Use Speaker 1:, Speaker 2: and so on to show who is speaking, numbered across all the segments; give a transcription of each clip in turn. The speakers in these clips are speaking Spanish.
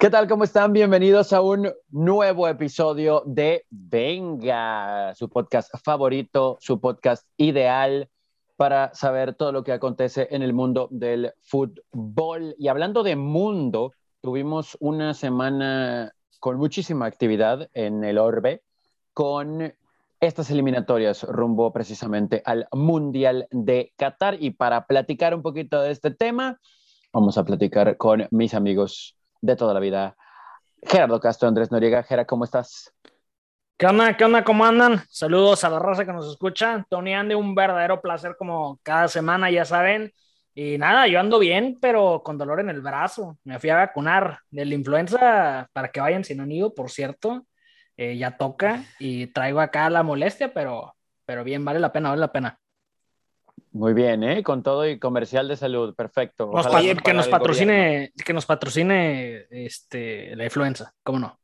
Speaker 1: ¿Qué tal? ¿Cómo están? Bienvenidos a un nuevo episodio de Venga, su podcast favorito, su podcast ideal para saber todo lo que acontece en el mundo del fútbol. Y hablando de mundo, tuvimos una semana con muchísima actividad en el Orbe, con estas eliminatorias rumbo precisamente al Mundial de Qatar. Y para platicar un poquito de este tema, vamos a platicar con mis amigos de toda la vida. Gerardo Castro, Andrés Noriega. Gera, ¿cómo estás?
Speaker 2: ¿Qué onda? ¿Qué onda? ¿Cómo andan? Saludos a la raza que nos escucha. Tony Ande, un verdadero placer como cada semana, ya saben. Y nada, yo ando bien, pero con dolor en el brazo. Me fui a vacunar de la influenza para que vayan sin anido, por cierto. Eh, ya toca y traigo acá la molestia, pero, pero bien, vale la pena, vale la pena.
Speaker 1: Muy bien, ¿eh? Con todo y comercial de salud, perfecto.
Speaker 2: Que nos patrocine, que nos patrocine este, la influenza, ¿cómo no?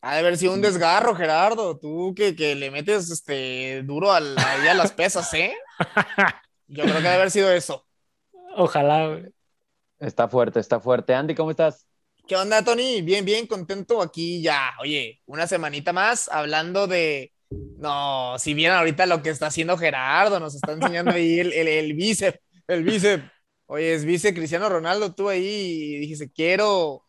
Speaker 3: Ha de haber sido un desgarro, Gerardo. Tú que, que le metes este, duro a, a las pesas, ¿eh? Yo creo que ha de haber sido eso.
Speaker 2: Ojalá.
Speaker 1: Está fuerte, está fuerte. Andy, ¿cómo estás?
Speaker 3: ¿Qué onda, Tony? Bien, bien, contento aquí ya. Oye, una semanita más hablando de, no, si vieran ahorita lo que está haciendo Gerardo, nos está enseñando ahí el, el, el bíceps, el bíceps. Oye, es vice Cristiano Ronaldo, tú ahí y dijiste, quiero,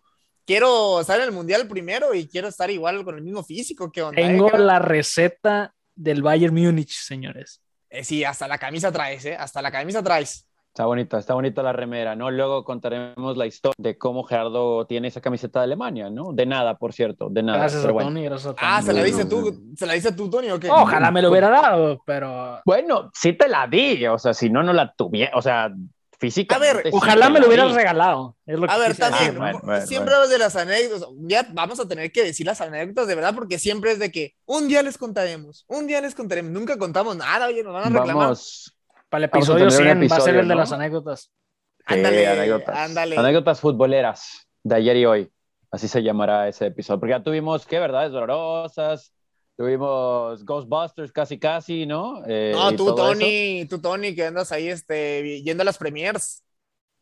Speaker 3: quiero estar en el Mundial primero y quiero estar igual con el mismo físico. que onda,
Speaker 2: Tengo eh, la receta del Bayern Múnich, señores.
Speaker 3: Eh, sí, hasta la camisa traes, ¿eh? Hasta la camisa traes.
Speaker 1: Está bonita, está bonita la remera, ¿no? Luego contaremos la historia de cómo Gerardo tiene esa camiseta de Alemania, ¿no? De nada, por cierto, de nada.
Speaker 2: Gracias, a Tony, gracias a Tony.
Speaker 3: Ah, ¿se la dice tú, ¿se la dice tú, Tony, o qué?
Speaker 2: Ojalá me lo hubiera dado, pero...
Speaker 1: Bueno, sí te la di, o sea, si no, no la tuviera, o sea, físicamente.
Speaker 3: A ver,
Speaker 2: ojalá me lo hubieras regalado. Es lo que
Speaker 3: A ver, también,
Speaker 1: bueno, bueno,
Speaker 3: siempre
Speaker 1: bueno.
Speaker 3: hablas de las anécdotas. Ya vamos a tener que decir las anécdotas de verdad, porque siempre es de que un día les contaremos, un día les contaremos. Nunca contamos nada, oye, nos van a reclamar.
Speaker 1: Vamos,
Speaker 2: Para el episodio
Speaker 1: tener un
Speaker 2: 100 va a ser
Speaker 1: episodio,
Speaker 2: el de
Speaker 1: ¿no?
Speaker 2: las anécdotas.
Speaker 1: sí,
Speaker 3: Ándale,
Speaker 1: anécdotas.
Speaker 3: ándale.
Speaker 1: Anécdotas futboleras de ayer y hoy. Así se llamará ese episodio. Porque ya tuvimos, ¿qué? ¿Verdades dolorosas? Tuvimos Ghostbusters casi, casi, ¿no? Eh,
Speaker 3: No, tú,
Speaker 1: todo eso.
Speaker 3: Tony, tú, Tony, que andas ahí este, yendo a las premiers.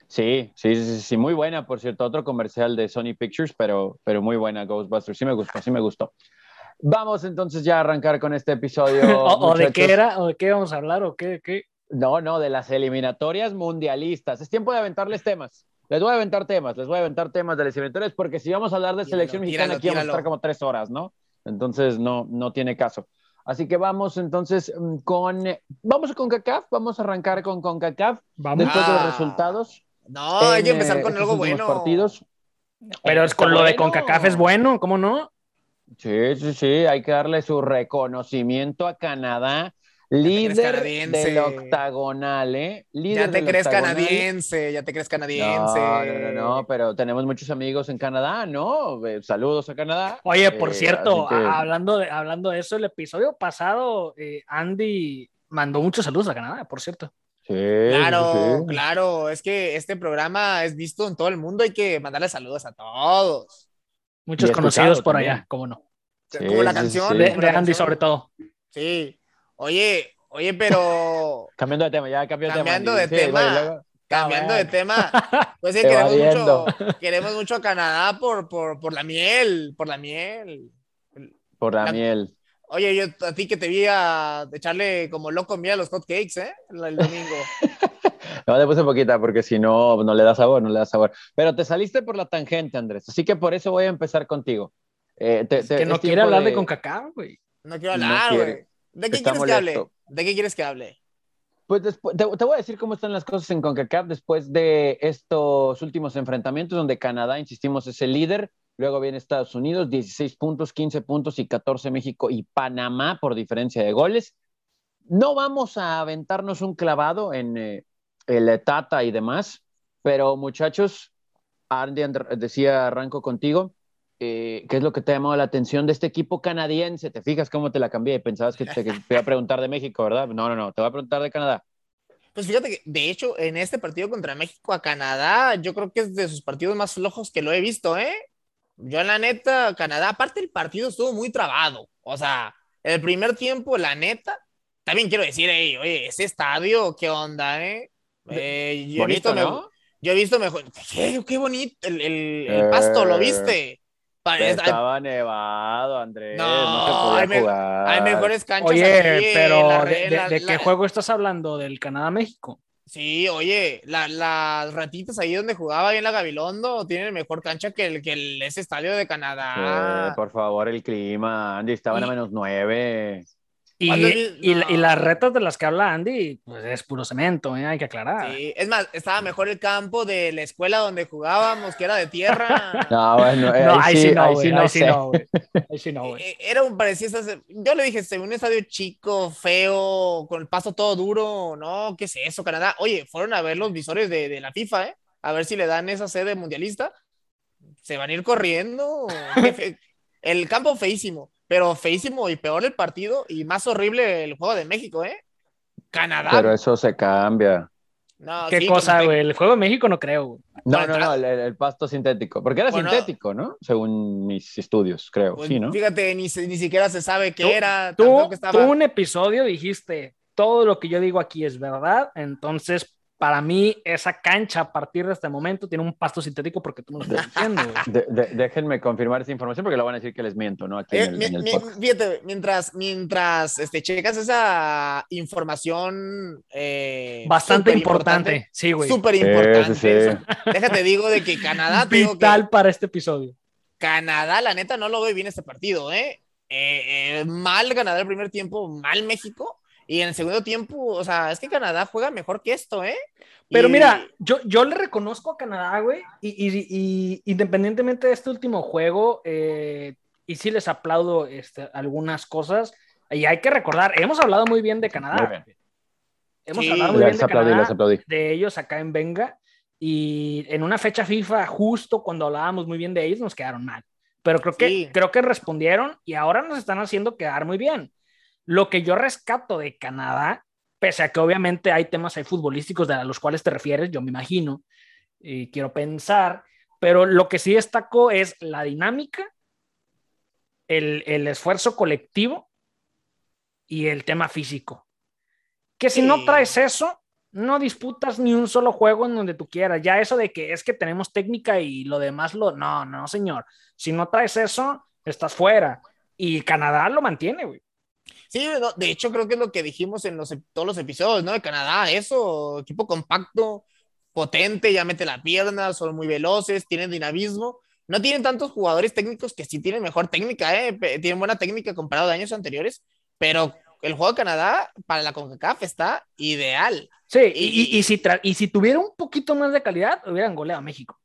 Speaker 1: Sí, sí, sí, sí, muy buena, por cierto, otro comercial de Sony Pictures, pero, pero muy buena Ghostbusters, sí me gustó, sí me gustó. Vamos entonces ya a arrancar con este episodio.
Speaker 2: O, o de qué era, o de qué vamos a hablar, o qué, qué.
Speaker 1: No, no, de las eliminatorias mundialistas. Es tiempo de aventarles temas. Les voy a aventar temas, les voy a aventar temas de las eliminatorias, porque si vamos a hablar de
Speaker 3: Tíralo,
Speaker 1: selección mexicana,
Speaker 3: tíralo,
Speaker 1: aquí vamos a estar como tres horas, ¿no? Entonces no, no tiene caso. Así que vamos entonces mm, con, vamos con CACAF, vamos a arrancar con CONCACAF
Speaker 2: Vamos.
Speaker 1: después de los
Speaker 3: Ah.
Speaker 1: resultados.
Speaker 3: No, hay que
Speaker 1: en,
Speaker 3: empezar
Speaker 1: eh,
Speaker 3: con algo bueno.
Speaker 1: partidos.
Speaker 2: Pero es
Speaker 1: Está
Speaker 2: con lo de
Speaker 1: bueno.
Speaker 2: CONCACAF es bueno, ¿cómo no?
Speaker 1: Sí, sí, sí, hay que darle su reconocimiento a Canadá, líder del octagonal, ¿eh? Líder
Speaker 3: Ya te crees
Speaker 1: octagonal.
Speaker 3: canadiense, ya te crees canadiense.
Speaker 1: No, no, no, no, pero tenemos muchos amigos en Canadá, ¿no? Eh, Saludos a Canadá.
Speaker 2: Oye, por
Speaker 1: Eh,
Speaker 2: cierto,
Speaker 1: que-
Speaker 2: a- hablando, de, hablando de eso, el episodio pasado, eh, Andy mandó muchos saludos a Canadá, por cierto.
Speaker 1: Sí,
Speaker 3: Claro,
Speaker 1: sí,
Speaker 3: claro, es que este programa es visto en todo el mundo, hay que mandarle saludos a todos.
Speaker 2: Muchos conocidos por
Speaker 1: también.
Speaker 2: allá, cómo no.
Speaker 1: Sí,
Speaker 3: como la canción.
Speaker 1: sí.
Speaker 2: De, Andy sobre todo.
Speaker 3: Sí. Oye, oye, pero
Speaker 1: Cambiando de tema, ya cambió de tema.
Speaker 3: Cambiando
Speaker 1: Andy.
Speaker 3: de
Speaker 1: Sí,
Speaker 3: tema. cambiando de tema, pues sí, queremos mucho, queremos mucho a Canadá por, por, por la miel, por la miel.
Speaker 1: Por la
Speaker 3: La-
Speaker 1: miel.
Speaker 3: Oye, yo a ti que te vi a echarle como loco miel a los hot cakes, ¿eh? El, el domingo.
Speaker 1: No, le puse poquita porque si no, no le da sabor, no le da sabor. Pero te saliste por la tangente, Andrés. Así que por eso voy a empezar contigo. Eh, te-
Speaker 2: Es
Speaker 1: te-
Speaker 2: que no
Speaker 1: tiempo
Speaker 2: hablar de, CONCACAF, güey.
Speaker 3: No quiero hablar, güey. ¿De qué
Speaker 1: Está
Speaker 3: quieres que hable? ¿De qué quieres que hable?
Speaker 1: Pues después, te, te voy a decir cómo están las cosas en CONCACAF después de estos últimos enfrentamientos donde Canadá, insistimos, es el líder. Luego viene Estados Unidos, 16 puntos, 15 puntos y 14 México y Panamá por diferencia de goles. No vamos a aventarnos un clavado en eh, el Tata y demás, pero muchachos, Andy Andr- decía, arranco contigo. Eh, ¿Qué es lo que te ha llamado la atención de este equipo canadiense? ¿Te fijas cómo te la cambié? Pensabas que te, que te iba a preguntar de México, ¿verdad? No, no, no, te voy a preguntar de Canadá.
Speaker 3: Pues fíjate que, de hecho, en este partido contra México a Canadá, yo creo que es de sus partidos más flojos que lo he visto, ¿eh? Yo, en la neta, Canadá, aparte el partido estuvo muy trabado. O sea, el primer tiempo, la neta, también quiero decir, ey, oye, ese estadio, ¿qué onda, eh? Eh, yo he
Speaker 1: Bonito,
Speaker 3: visto, me-
Speaker 1: ¿no?
Speaker 3: Yo he visto mejor. Qué, qué bonito. El, el- el pasto, ¿lo
Speaker 1: Eh,
Speaker 3: viste?
Speaker 1: Estaba nevado, Andrés.
Speaker 3: No,
Speaker 1: No, se podía
Speaker 3: hay me-
Speaker 1: jugar.
Speaker 3: hay mejores canchas
Speaker 2: Oye,
Speaker 3: aquí
Speaker 2: pero
Speaker 3: la
Speaker 2: ¿de, de-
Speaker 3: la-
Speaker 2: de
Speaker 3: la-
Speaker 2: qué juego estás hablando? ¿Del Canadá-México?
Speaker 3: Sí, oye, la- las ratitas ahí donde jugaba ahí en la Gabilondo tienen mejor cancha que, el, que el- ese estadio de
Speaker 1: Eh,
Speaker 3: Canadá.
Speaker 1: por favor, el clima. Andy, estaban a menos nueve.
Speaker 2: Y,
Speaker 3: ¿Cuándo vi-
Speaker 2: y la- y
Speaker 3: no.
Speaker 2: las retas de las que habla Andy, pues es puro cemento, ¿eh? hay que aclarar.
Speaker 3: Sí, es más, estaba mejor el campo de la escuela donde jugábamos, que era de tierra.
Speaker 1: No, bueno, eh,
Speaker 2: No,
Speaker 1: ahí,
Speaker 2: ahí sí no,
Speaker 1: ahí
Speaker 2: güey.
Speaker 1: sí no
Speaker 2: Ahí sí no, güey. Ahí sí no, güey.
Speaker 3: Eh, Era un parecía Yo le dije, "Se ve un estadio chico, feo, con el paso todo duro. No, ¿qué es eso, Canadá? Oye, fueron a ver los visores de, de la FIFA, ¿eh? A ver si le dan esa sede mundialista. Se van a ir corriendo. El campo feísimo, pero feísimo y peor el partido y más horrible el juego de México, ¿eh? Canadá.
Speaker 1: Pero eso se cambia.
Speaker 3: No,
Speaker 2: ¿Qué
Speaker 3: sí,
Speaker 2: cosa, güey? El juego de México no creo, güey.
Speaker 1: No,
Speaker 3: Bueno,
Speaker 1: no, no, el, el pasto sintético. Porque era
Speaker 3: Bueno.
Speaker 1: sintético, ¿no? Según mis estudios, creo.
Speaker 3: pues,
Speaker 1: sí, ¿no?
Speaker 3: Fíjate, ni, ni siquiera se sabe qué
Speaker 2: Tú-
Speaker 3: era.
Speaker 2: Tú,
Speaker 3: tampoco estaba...
Speaker 2: tú un episodio dijiste, todo lo que yo digo aquí es verdad, entonces para mí esa cancha a partir de este momento tiene un pasto sintético porque tú me lo estás diciendo.
Speaker 1: De- de- déjenme confirmar esa información porque lo van a decir que les miento, ¿no? Aquí
Speaker 3: Eh,
Speaker 1: en el,
Speaker 3: mi-
Speaker 1: en el
Speaker 3: mi- fíjate, mientras, mientras este, checas esa información eh,
Speaker 2: Bastante
Speaker 3: súper
Speaker 2: importante, sí, güey.
Speaker 3: Súper importante.
Speaker 1: sí, sí.
Speaker 3: Déjate, digo de que Canadá, digo que
Speaker 2: Vital para este episodio.
Speaker 3: Canadá, la neta, no lo ve bien este partido, ¿eh? Eh, eh, mal Canadá el primer tiempo, mal México. Y en el segundo tiempo, o sea, es que Canadá juega mejor que esto, ¿eh?
Speaker 2: Pero
Speaker 3: Y-
Speaker 2: mira, yo, yo le reconozco a Canadá, güey, y, y- y independientemente de este último juego, eh, y sí les aplaudo este, algunas cosas, y hay que recordar, hemos hablado muy bien de Canadá.
Speaker 1: Muy bien.
Speaker 3: Sí.
Speaker 2: Hemos hablado muy bien de
Speaker 1: aplaudí,
Speaker 2: Canadá, de ellos acá en Venga, y en una fecha FIFA, justo cuando hablábamos muy bien de ellos, nos quedaron mal. Pero creo que,
Speaker 3: Sí.
Speaker 2: creo que respondieron y ahora nos están haciendo quedar muy bien. Lo que yo rescato de Canadá, pese a que obviamente hay temas ahí futbolísticos de a los cuales te refieres, yo me imagino, y quiero pensar, pero lo que sí destaco es la dinámica, el, el esfuerzo colectivo y el tema físico. Que si no traes eso, no disputas ni un solo juego en donde tú quieras. Ya eso de que es que tenemos técnica y lo demás lo... No, no, señor. Si no traes eso, estás fuera. Y Canadá lo mantiene, güey.
Speaker 3: Sí, de hecho creo que es lo que dijimos en los, todos los episodios, ¿no? De Canadá, eso, equipo compacto, potente, ya mete la pierna, son muy veloces, tienen dinamismo. No tienen tantos jugadores técnicos que sí tienen mejor técnica, ¿eh? Tienen buena técnica comparado de años anteriores, pero el juego de Canadá para la CONCACAF está ideal.
Speaker 2: Sí, y,
Speaker 3: Y-
Speaker 2: y- si y si tuviera un poquito más de calidad, hubieran goleado a México.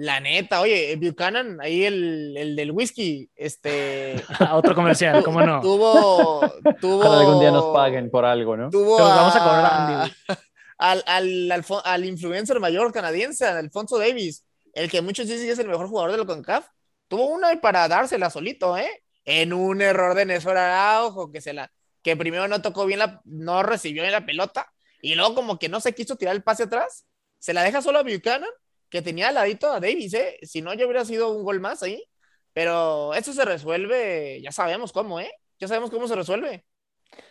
Speaker 3: La neta, oye, Buchanan, ahí el, el del whisky, este,
Speaker 2: Otro comercial, ¿cómo no?
Speaker 3: tuvo, tuvo...
Speaker 1: Ojalá algún día nos paguen por algo, ¿no?
Speaker 3: tuvo
Speaker 2: los vamos a cobrar a Andy,
Speaker 3: al, al, al, al influencer mayor canadiense, al Alfonso Davis, el que muchos dicen que es el mejor jugador de la CONCACAF, tuvo una para dársela solito, ¿eh? En un error de Néstor Araujo, que se la, que primero no tocó bien la, no recibió bien la pelota, y luego como que no se quiso tirar el pase atrás, se la deja solo a Buchanan, que tenía al ladito a Davis, ¿eh? Si no, ya hubiera sido un gol más ahí, pero eso se resuelve, ya sabemos cómo, ¿eh? Ya sabemos cómo se resuelve.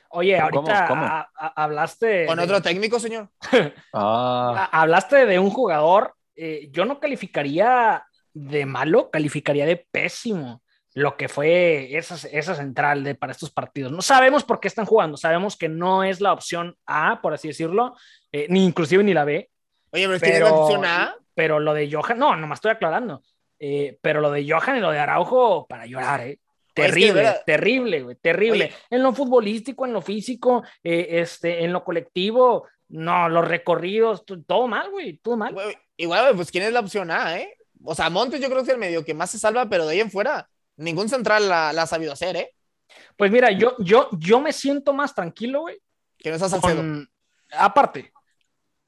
Speaker 2: Oye,
Speaker 1: ¿Cómo,
Speaker 2: ahorita
Speaker 1: cómo?
Speaker 2: a- a- hablaste...
Speaker 3: Con
Speaker 2: de-
Speaker 3: otro técnico, señor.
Speaker 1: Ah,
Speaker 2: a- hablaste de un jugador, eh, yo no calificaría de malo, calificaría de pésimo lo que fue esa, esa central de, para estos partidos. No sabemos por qué están jugando, sabemos que no es la opción A, por así decirlo, eh, ni inclusive ni la B,
Speaker 3: Oye, pero ¿quién es la
Speaker 2: pero,
Speaker 3: opción A?
Speaker 2: Pero lo de Johan, no, nomás estoy aclarando, eh, pero lo de Johan y lo de Araujo, para llorar, ¿eh?
Speaker 3: Oye, es que
Speaker 2: Terrible, terrible, güey, terrible.
Speaker 3: Oye.
Speaker 2: En lo futbolístico, en lo físico, eh, este, en lo colectivo, no, los recorridos, todo mal, güey, todo mal.
Speaker 3: Güey, Igual, güey, pues ¿quién es la opción A, eh? O sea, Montes yo creo que es el medio que más se salva, pero de ahí en fuera, ningún central la, la ha sabido hacer, ¿eh?
Speaker 2: Pues mira, yo, yo, yo me siento más tranquilo, güey,
Speaker 3: Que no está Salcedo.
Speaker 2: con, aparte,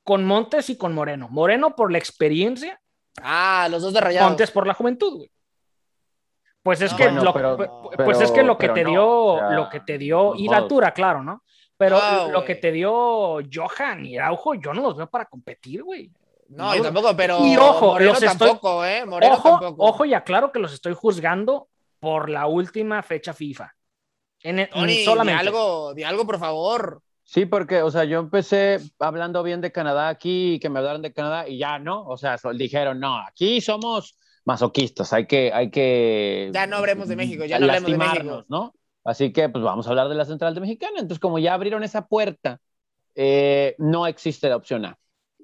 Speaker 2: con Montes y con Moreno. Moreno por la experiencia,
Speaker 3: Ah, los dos de rayados.
Speaker 2: Montes por la juventud, güey. Pues es
Speaker 3: No,
Speaker 2: que
Speaker 1: bueno,
Speaker 2: lo,
Speaker 1: pero-
Speaker 2: pues
Speaker 1: pero-
Speaker 2: es que lo que te
Speaker 1: no,
Speaker 2: dio, lo que te dio, y la altura, claro, ¿no? Pero
Speaker 3: No,
Speaker 2: lo que te dio Johan y Araujo, yo no los veo para competir, güey.
Speaker 3: No,
Speaker 2: No,
Speaker 3: yo tampoco, pero
Speaker 2: Y ojo,
Speaker 3: Moreno
Speaker 2: los estoy-
Speaker 3: tampoco, ¿eh? Moreno
Speaker 2: Ojo,
Speaker 3: tampoco.
Speaker 2: ojo, y aclaro que los estoy juzgando por la última fecha FIFA. En, en-
Speaker 3: Tony,
Speaker 2: solamente.
Speaker 3: di algo, di algo, por favor.
Speaker 1: Sí, porque, o sea, yo empecé hablando bien de Canadá aquí y que me hablaron de Canadá y ya no, o sea, dijeron, no, aquí somos masoquistas, hay que, hay que...
Speaker 3: Ya no hablemos de México, ya no hablemos de México.
Speaker 1: ¿no? Así que, pues vamos a hablar de la central de Mexicana. Entonces, como ya abrieron esa puerta, eh, no existe la opción A.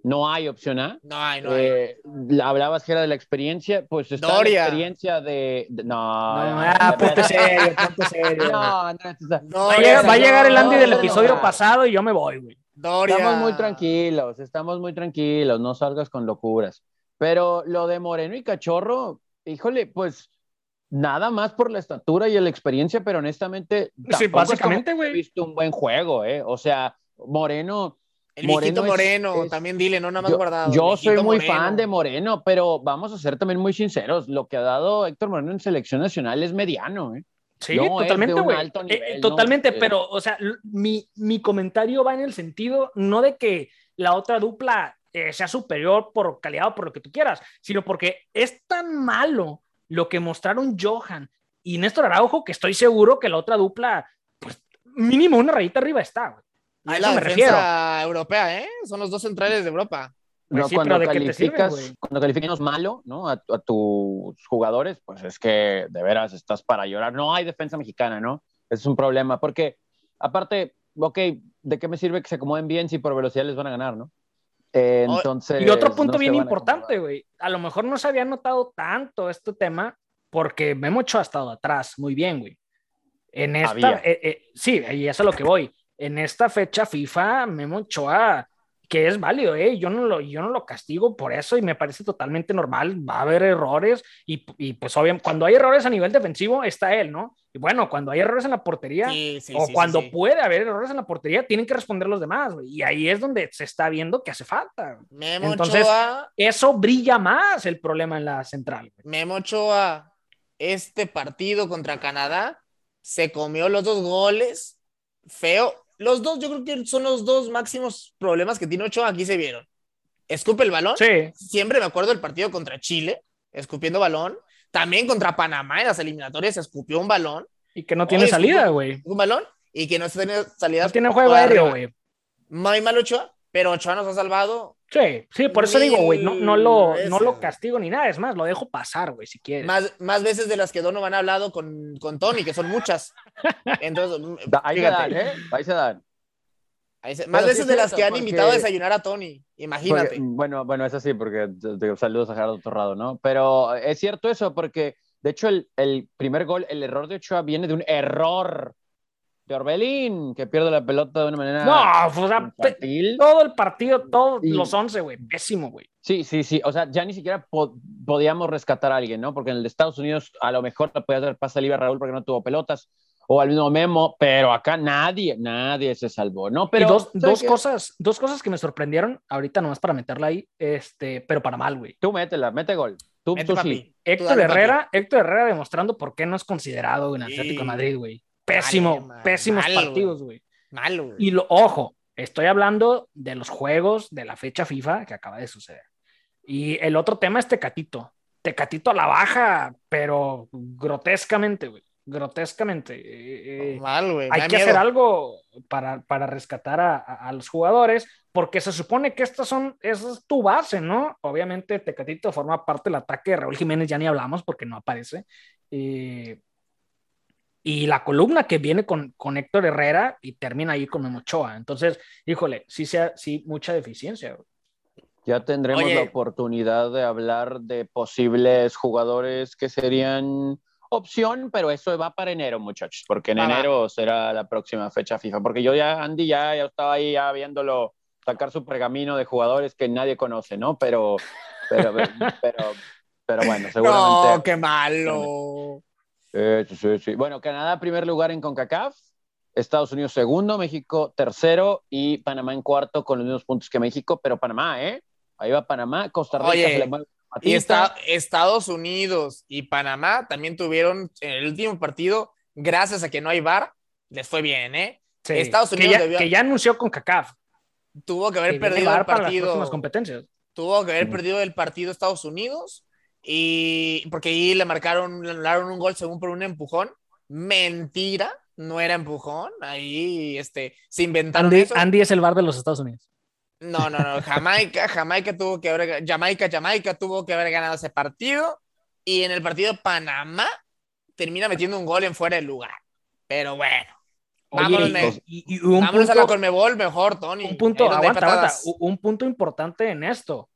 Speaker 1: No hay opción A.
Speaker 3: No hay, no hay.
Speaker 1: Eh, hablabas que era de la experiencia, pues está la experiencia de. no,
Speaker 2: no, ah, ponte serio, ponte serio. No, no, va, a llegar, va a llegar el Andy del episodio pasado y yo me voy, güey.
Speaker 1: Estamos muy tranquilos, estamos muy tranquilos, no salgas con locuras. Pero lo de Moreno y Cachorro, híjole, pues nada más por la estatura y la experiencia, pero honestamente,
Speaker 2: sí, básicamente,
Speaker 1: güey. He visto un buen juego, ¿eh? O sea, Moreno
Speaker 3: el Moreno Moreno, también dile, no nada más
Speaker 1: yo,
Speaker 3: guardado.
Speaker 1: Yo soy muy fan de Moreno, pero vamos a ser también muy sinceros, lo que ha dado Héctor Moreno en selección nacional es mediano, ¿eh?
Speaker 2: Sí, totalmente, güey. Eh, totalmente, pero, o sea, mi, mi, comentario va en el sentido no de que la otra dupla eh, sea superior por calidad o por lo que tú quieras, sino porque es tan malo lo que mostraron Johan y Néstor Araujo que estoy seguro que la otra dupla, pues mínimo una rayita arriba está, güey.
Speaker 3: A eso me refiero. europea, ¿eh? Son los dos centrales de Europa.
Speaker 1: Pues cuando, calificas, cuando calificas malo ¿no? A, tus jugadores, pues es que de veras estás para llorar. No hay defensa mexicana, ¿no? es un problema, porque aparte, ok, ¿de qué me sirve que se acomoden bien si por velocidad les van a ganar, ¿no? entonces,
Speaker 2: y otro punto bien importante, güey. A, lo mejor no se había notado tanto este tema porque Memo Ochoa ha estado atrás muy bien, güey. En esta, eh, eh, sí, y eso es a lo que voy en esta fecha FIFA, Memo Ochoa, que es válido, ¿eh? yo, no lo, yo no lo castigo por eso y me parece totalmente normal, va a haber errores y, y pues obviamente cuando hay errores a nivel defensivo está él, ¿no? Y bueno, cuando hay errores en la portería o cuando puede haber errores en la portería, tienen que responder los demás, y ahí es donde se está viendo que hace falta.
Speaker 3: Memo Entonces,
Speaker 2: eso brilla más el problema en la central.
Speaker 3: Memo Ochoa, este partido contra Canadá se comió los dos goles, feo, los dos, yo creo que son los dos máximos problemas que tiene Ochoa. Aquí se vieron. Escupe el balón.
Speaker 2: Sí.
Speaker 3: Siempre me acuerdo del partido contra Chile, escupiendo balón. También contra Panamá en las eliminatorias escupió un balón.
Speaker 2: Y que no tiene salida, güey.
Speaker 3: Un balón y que no tiene salida.
Speaker 2: No tiene juego aéreo, güey.
Speaker 3: Muy mal Ochoa, pero Ochoa nos ha salvado
Speaker 2: Sí, sí, por eso digo, güey, no, no, lo, no lo castigo ni nada, es más, lo dejo pasar, güey, si quieres.
Speaker 3: Más, más veces de las que Donovan ha hablado con, con Tony, que son muchas. Entonces, mm,
Speaker 1: ahí se dan, ¿eh? Ahí se dan.
Speaker 3: más veces de las que han invitado a desayunar a Tony, imagínate.
Speaker 1: bueno, bueno, es así, porque saludos a Gerardo Torrado, ¿no? Pero es cierto eso, porque de hecho el, el primer gol, el error de Ochoa viene de un error de Orbelín, que pierde la pelota de una manera.
Speaker 2: No, o sea, todo el partido, todos los 11, güey, pésimo, güey.
Speaker 1: Sí, sí, sí. O sea, ya ni siquiera podíamos rescatar a alguien, ¿no? Porque en el de Estados Unidos a lo mejor le podías dar pase libre a Raúl porque no tuvo pelotas o al mismo Memo, pero acá nadie, nadie se salvó, ¿no? Pero
Speaker 2: dos, dos cosas, dos cosas que me sorprendieron ahorita nomás para meterla ahí, este, pero para mal, güey.
Speaker 1: Tú métela, mete gol. Tú, tú sí.
Speaker 2: Héctor Herrera, Héctor Herrera demostrando por qué no es considerado en Atlético de Madrid, güey. Pésimo, pésimos partidos, güey.
Speaker 3: Malo,
Speaker 2: Y lo, ojo, estoy hablando de los juegos de la fecha FIFA que acaba de suceder. Y el otro tema es Tecatito. Tecatito a la baja, pero grotescamente, güey. Grotescamente. Eh, eh,
Speaker 3: Mal, güey.
Speaker 2: Hay que hacer algo para, para rescatar a, a, los jugadores, porque se supone que estas son, esa es tu base, ¿no? Obviamente Tecatito forma parte del ataque de Raúl Jiménez, ya ni hablamos porque no aparece. Eh, y la columna que viene con, con Héctor Herrera y termina ahí con Memochoa. Entonces, híjole, sí, sea, sí, mucha deficiencia.
Speaker 1: Ya tendremos la oportunidad de hablar de posibles jugadores que serían opción, pero eso va para enero, muchachos, porque en enero será la próxima fecha FIFA. Porque yo ya, Andy, ya, ya estaba ahí ya viéndolo sacar su pergamino de jugadores que nadie conoce, ¿no? Pero, pero, pero, pero, bueno, seguramente.
Speaker 3: No, qué malo.
Speaker 1: Sí, sí, sí. Bueno, Canadá primer lugar en CONCACAF, Estados Unidos segundo, México tercero y Panamá en cuarto con los mismos puntos que México, pero Panamá, ¿eh? Ahí va Panamá, Costa Rica
Speaker 3: Oye, se le y está, Estados Unidos y Panamá también tuvieron en el último partido, gracias a que no hay VAR, les fue bien, ¿eh?
Speaker 2: Sí, Estados Unidos que ya, debió... que ya anunció con CACAF.
Speaker 3: Tuvo que haber perdido el partido.
Speaker 2: Las competencias.
Speaker 3: Tuvo que haber perdido el partido Estados Unidos y porque ahí le marcaron, le daron un gol según por un empujón. Mentira. no era empujón. Ahí este, se inventaron
Speaker 2: Andy,
Speaker 3: eso.
Speaker 2: Andy es el bar de los Estados Unidos.
Speaker 3: No, no, no. Jamaica, Jamaica tuvo que haber, Jamaica, Jamaica tuvo que haber ganado ese partido. Y en el partido Panamá termina metiendo un gol en fuera de lugar. Pero bueno. Vámonos,
Speaker 2: Oye,
Speaker 3: me-
Speaker 2: y, y- y un,
Speaker 3: vámonos a la
Speaker 2: punto,
Speaker 3: Conmebol mejor, Tony.
Speaker 2: un punto, aguanta, aguanta, un punto importante en esto.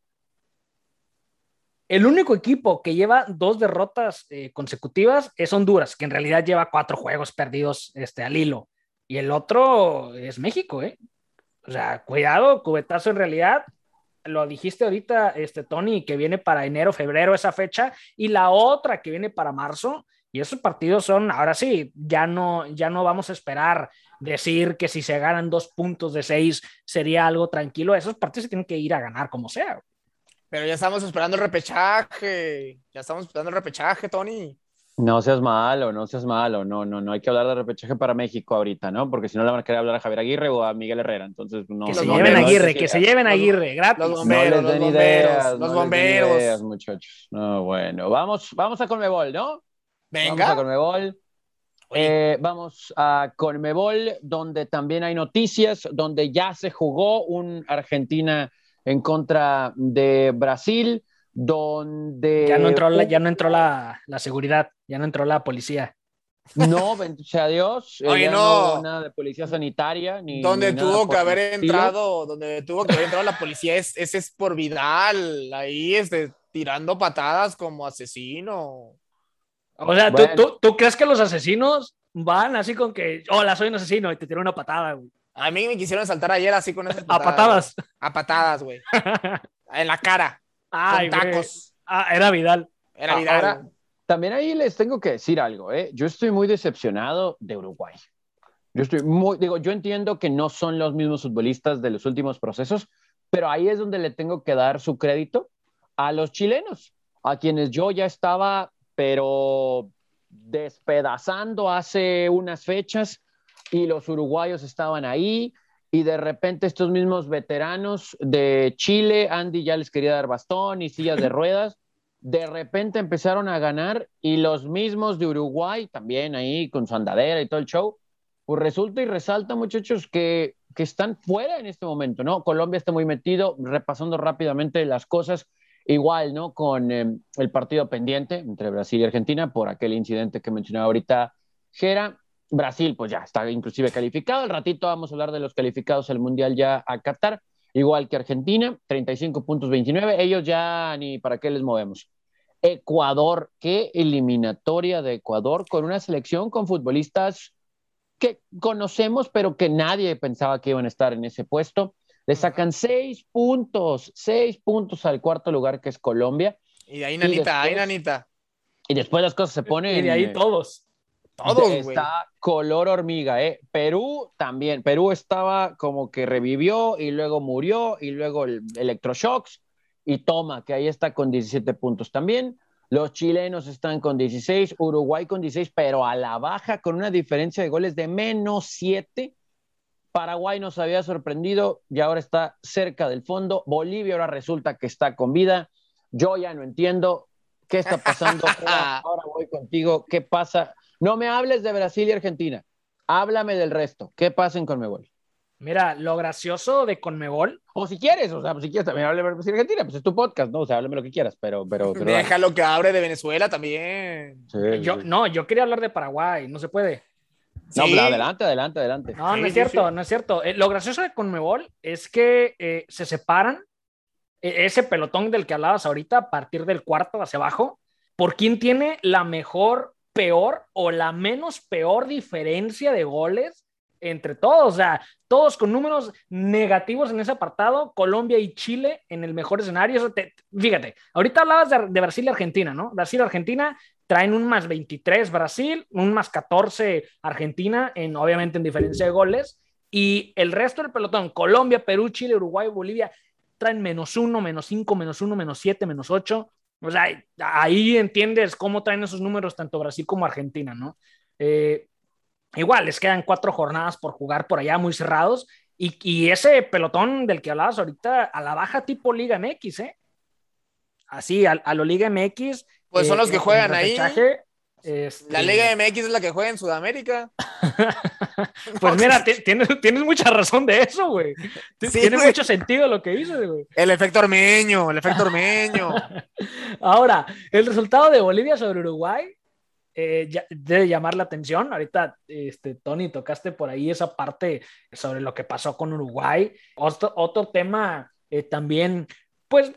Speaker 2: El único equipo que lleva dos derrotas eh, consecutivas es Honduras, que en realidad lleva cuatro juegos perdidos este, al hilo. Y el otro es México, ¿eh? O sea, cuidado, cubetazo en realidad. Lo dijiste ahorita, este, Tony, que viene para enero, febrero esa fecha, y la otra que viene para marzo. Y esos partidos son, ahora sí, ya no, ya no vamos a esperar decir que si se ganan dos puntos de seis sería algo tranquilo. Esos partidos se tienen que ir a ganar como sea.
Speaker 3: Pero ya estamos esperando el repechaje. Ya estamos esperando el repechaje, Tony.
Speaker 1: No seas malo, no seas malo, no, no, no hay que hablar de repechaje para México ahorita, ¿no? Porque si no le van a querer hablar a Javier Aguirre o a Miguel Herrera, entonces no.
Speaker 2: que
Speaker 3: los
Speaker 2: se
Speaker 1: no,
Speaker 2: lleven
Speaker 1: no,
Speaker 2: a
Speaker 1: no,
Speaker 2: Aguirre,
Speaker 1: no,
Speaker 2: que se
Speaker 1: no,
Speaker 2: lleven a
Speaker 3: los-
Speaker 2: Aguirre, gratis.
Speaker 3: los
Speaker 1: les
Speaker 3: bomberos, los
Speaker 1: den
Speaker 3: bomberos,
Speaker 1: ideas,
Speaker 3: los
Speaker 1: no les den
Speaker 3: bomberos.
Speaker 1: ideas, muchachos. No, bueno, vamos, vamos a Conmebol, ¿no? Vamos a
Speaker 3: Venga.
Speaker 1: Conmebol. Eh, vamos a Conmebol, donde también hay noticias, donde ya se jugó un Argentina en contra de Brasil, donde...
Speaker 2: Ya no entró, la, ya no entró la, la seguridad, ya no entró la policía.
Speaker 1: No, bendito sea Dios. eh,
Speaker 3: Oye,
Speaker 1: ya
Speaker 3: no.
Speaker 1: hubo nada de policía sanitaria. Ni,
Speaker 3: donde
Speaker 1: ni
Speaker 3: tuvo que haber
Speaker 1: estilo.
Speaker 3: entrado, donde tuvo que haber entrado la policía, es, ese es por Vidal, ahí este, tirando patadas como asesino.
Speaker 2: O sea, ¿tú, tú, tú crees que los asesinos van así con que, hola, soy un asesino y te tiro una patada, güey?
Speaker 3: A mí me quisieron saltar ayer así con esas
Speaker 2: A patadas.
Speaker 3: güey. A patadas, güey. En la cara,
Speaker 2: Ay,
Speaker 3: con tacos.
Speaker 2: Ah, era Vidal.
Speaker 3: Era
Speaker 1: Ah,
Speaker 3: Vidal.
Speaker 1: ahora- También ahí les tengo que decir algo, ¿eh? Yo estoy muy decepcionado de Uruguay. Yo estoy muy, digo, yo entiendo que no son los mismos futbolistas de los últimos procesos, pero ahí es donde le tengo que dar su crédito a los chilenos, a quienes yo ya estaba, pero despedazando hace unas fechas y los uruguayos estaban ahí y de repente estos mismos veteranos de Chile, Andy ya les quería dar bastón y sillas de ruedas, de repente empezaron a ganar y los mismos de Uruguay también ahí con su andadera y todo el show, pues resulta y resalta muchachos que, que están fuera en este momento, ¿no? Colombia está muy metido, repasando rápidamente las cosas, igual, ¿no? Con eh, el partido pendiente entre Brasil y Argentina por aquel incidente que mencionaba ahorita Gera. Brasil, pues ya está inclusive calificado. Al ratito vamos a hablar de los calificados al Mundial ya a Qatar, igual que Argentina, 35 puntos 29. Ellos ya ni para qué les movemos. Ecuador, qué eliminatoria de Ecuador con una selección con futbolistas que conocemos, pero que nadie pensaba que iban a estar en ese puesto. Le sacan seis puntos, seis puntos al cuarto lugar que es Colombia.
Speaker 3: Y de ahí, nanita, ahí,
Speaker 1: después-
Speaker 3: nanita.
Speaker 1: Y después las cosas se ponen.
Speaker 2: Y de ahí todos.
Speaker 3: Todos.
Speaker 1: Está color hormiga, ¿eh? Perú también. Perú estaba como que revivió y luego murió y luego el electroshocks y toma, que ahí está con 17 puntos también. Los chilenos están con 16, Uruguay con 16, pero a la baja con una diferencia de goles de menos 7. Paraguay nos había sorprendido y ahora está cerca del fondo. Bolivia ahora resulta que está con vida. Yo ya no entiendo qué está pasando. Ahora, ahora voy contigo. ¿Qué pasa? No me hables de Brasil y Argentina. Háblame del resto. ¿Qué pasa en Conmebol?
Speaker 2: Mira, lo gracioso de Conmebol,
Speaker 1: O si quieres, o sea, si quieres también háblame de Brasil y Argentina, pues es tu podcast, ¿no? O sea, háblame lo que quieras, pero... pero, pero.
Speaker 3: Déjalo que abre de Venezuela también.
Speaker 1: Sí,
Speaker 2: yo,
Speaker 1: sí.
Speaker 2: no, yo quería hablar de Paraguay, no se puede.
Speaker 1: No,
Speaker 3: Sí.
Speaker 1: pero adelante, adelante, adelante.
Speaker 2: No,
Speaker 3: Sí,
Speaker 2: no es cierto,
Speaker 3: sí.
Speaker 2: no es cierto. Eh, lo gracioso de Conmebol es que eh, se separan eh, ese pelotón del que hablabas ahorita a partir del cuarto hacia abajo por quién tiene la mejor, peor o la menos peor diferencia de goles entre todos. O sea, todos con números negativos en ese apartado. Colombia y Chile en el mejor escenario. Te- fíjate, ahorita hablabas de, Brasil y Argentina, ¿no? Brasil y Argentina traen un más 23 Brasil, un más 14 Argentina, en, obviamente en diferencia de goles. Y el resto del pelotón, Colombia, Perú, Chile, Uruguay, Bolivia, traen menos uno, menos cinco, menos uno, menos siete, menos ocho. O sea, ahí entiendes cómo traen esos números tanto Brasil como Argentina, ¿no? Eh, igual, les quedan cuatro jornadas por jugar por allá muy cerrados. Y, y ese pelotón del que hablabas ahorita, a la baja tipo Liga MX, ¿eh? Así, a, a lo Liga MX.
Speaker 3: Pues son
Speaker 2: eh,
Speaker 3: los que juegan ahí.
Speaker 2: repechaje, Este,
Speaker 3: La Liga MX es la que juega en Sudamérica.
Speaker 2: Pues mira, ti- tienes, tienes mucha razón de eso, güey.
Speaker 3: Sí,
Speaker 2: Tiene
Speaker 3: güey.
Speaker 2: mucho sentido lo que dices, güey.
Speaker 3: El efecto ormeño, el efecto ormeño.
Speaker 2: Ahora, el resultado de Bolivia sobre Uruguay eh, ya- debe llamar la atención. Ahorita, este, Tony, tocaste por ahí esa parte sobre lo que pasó con Uruguay. Otro, otro tema eh, también, pues,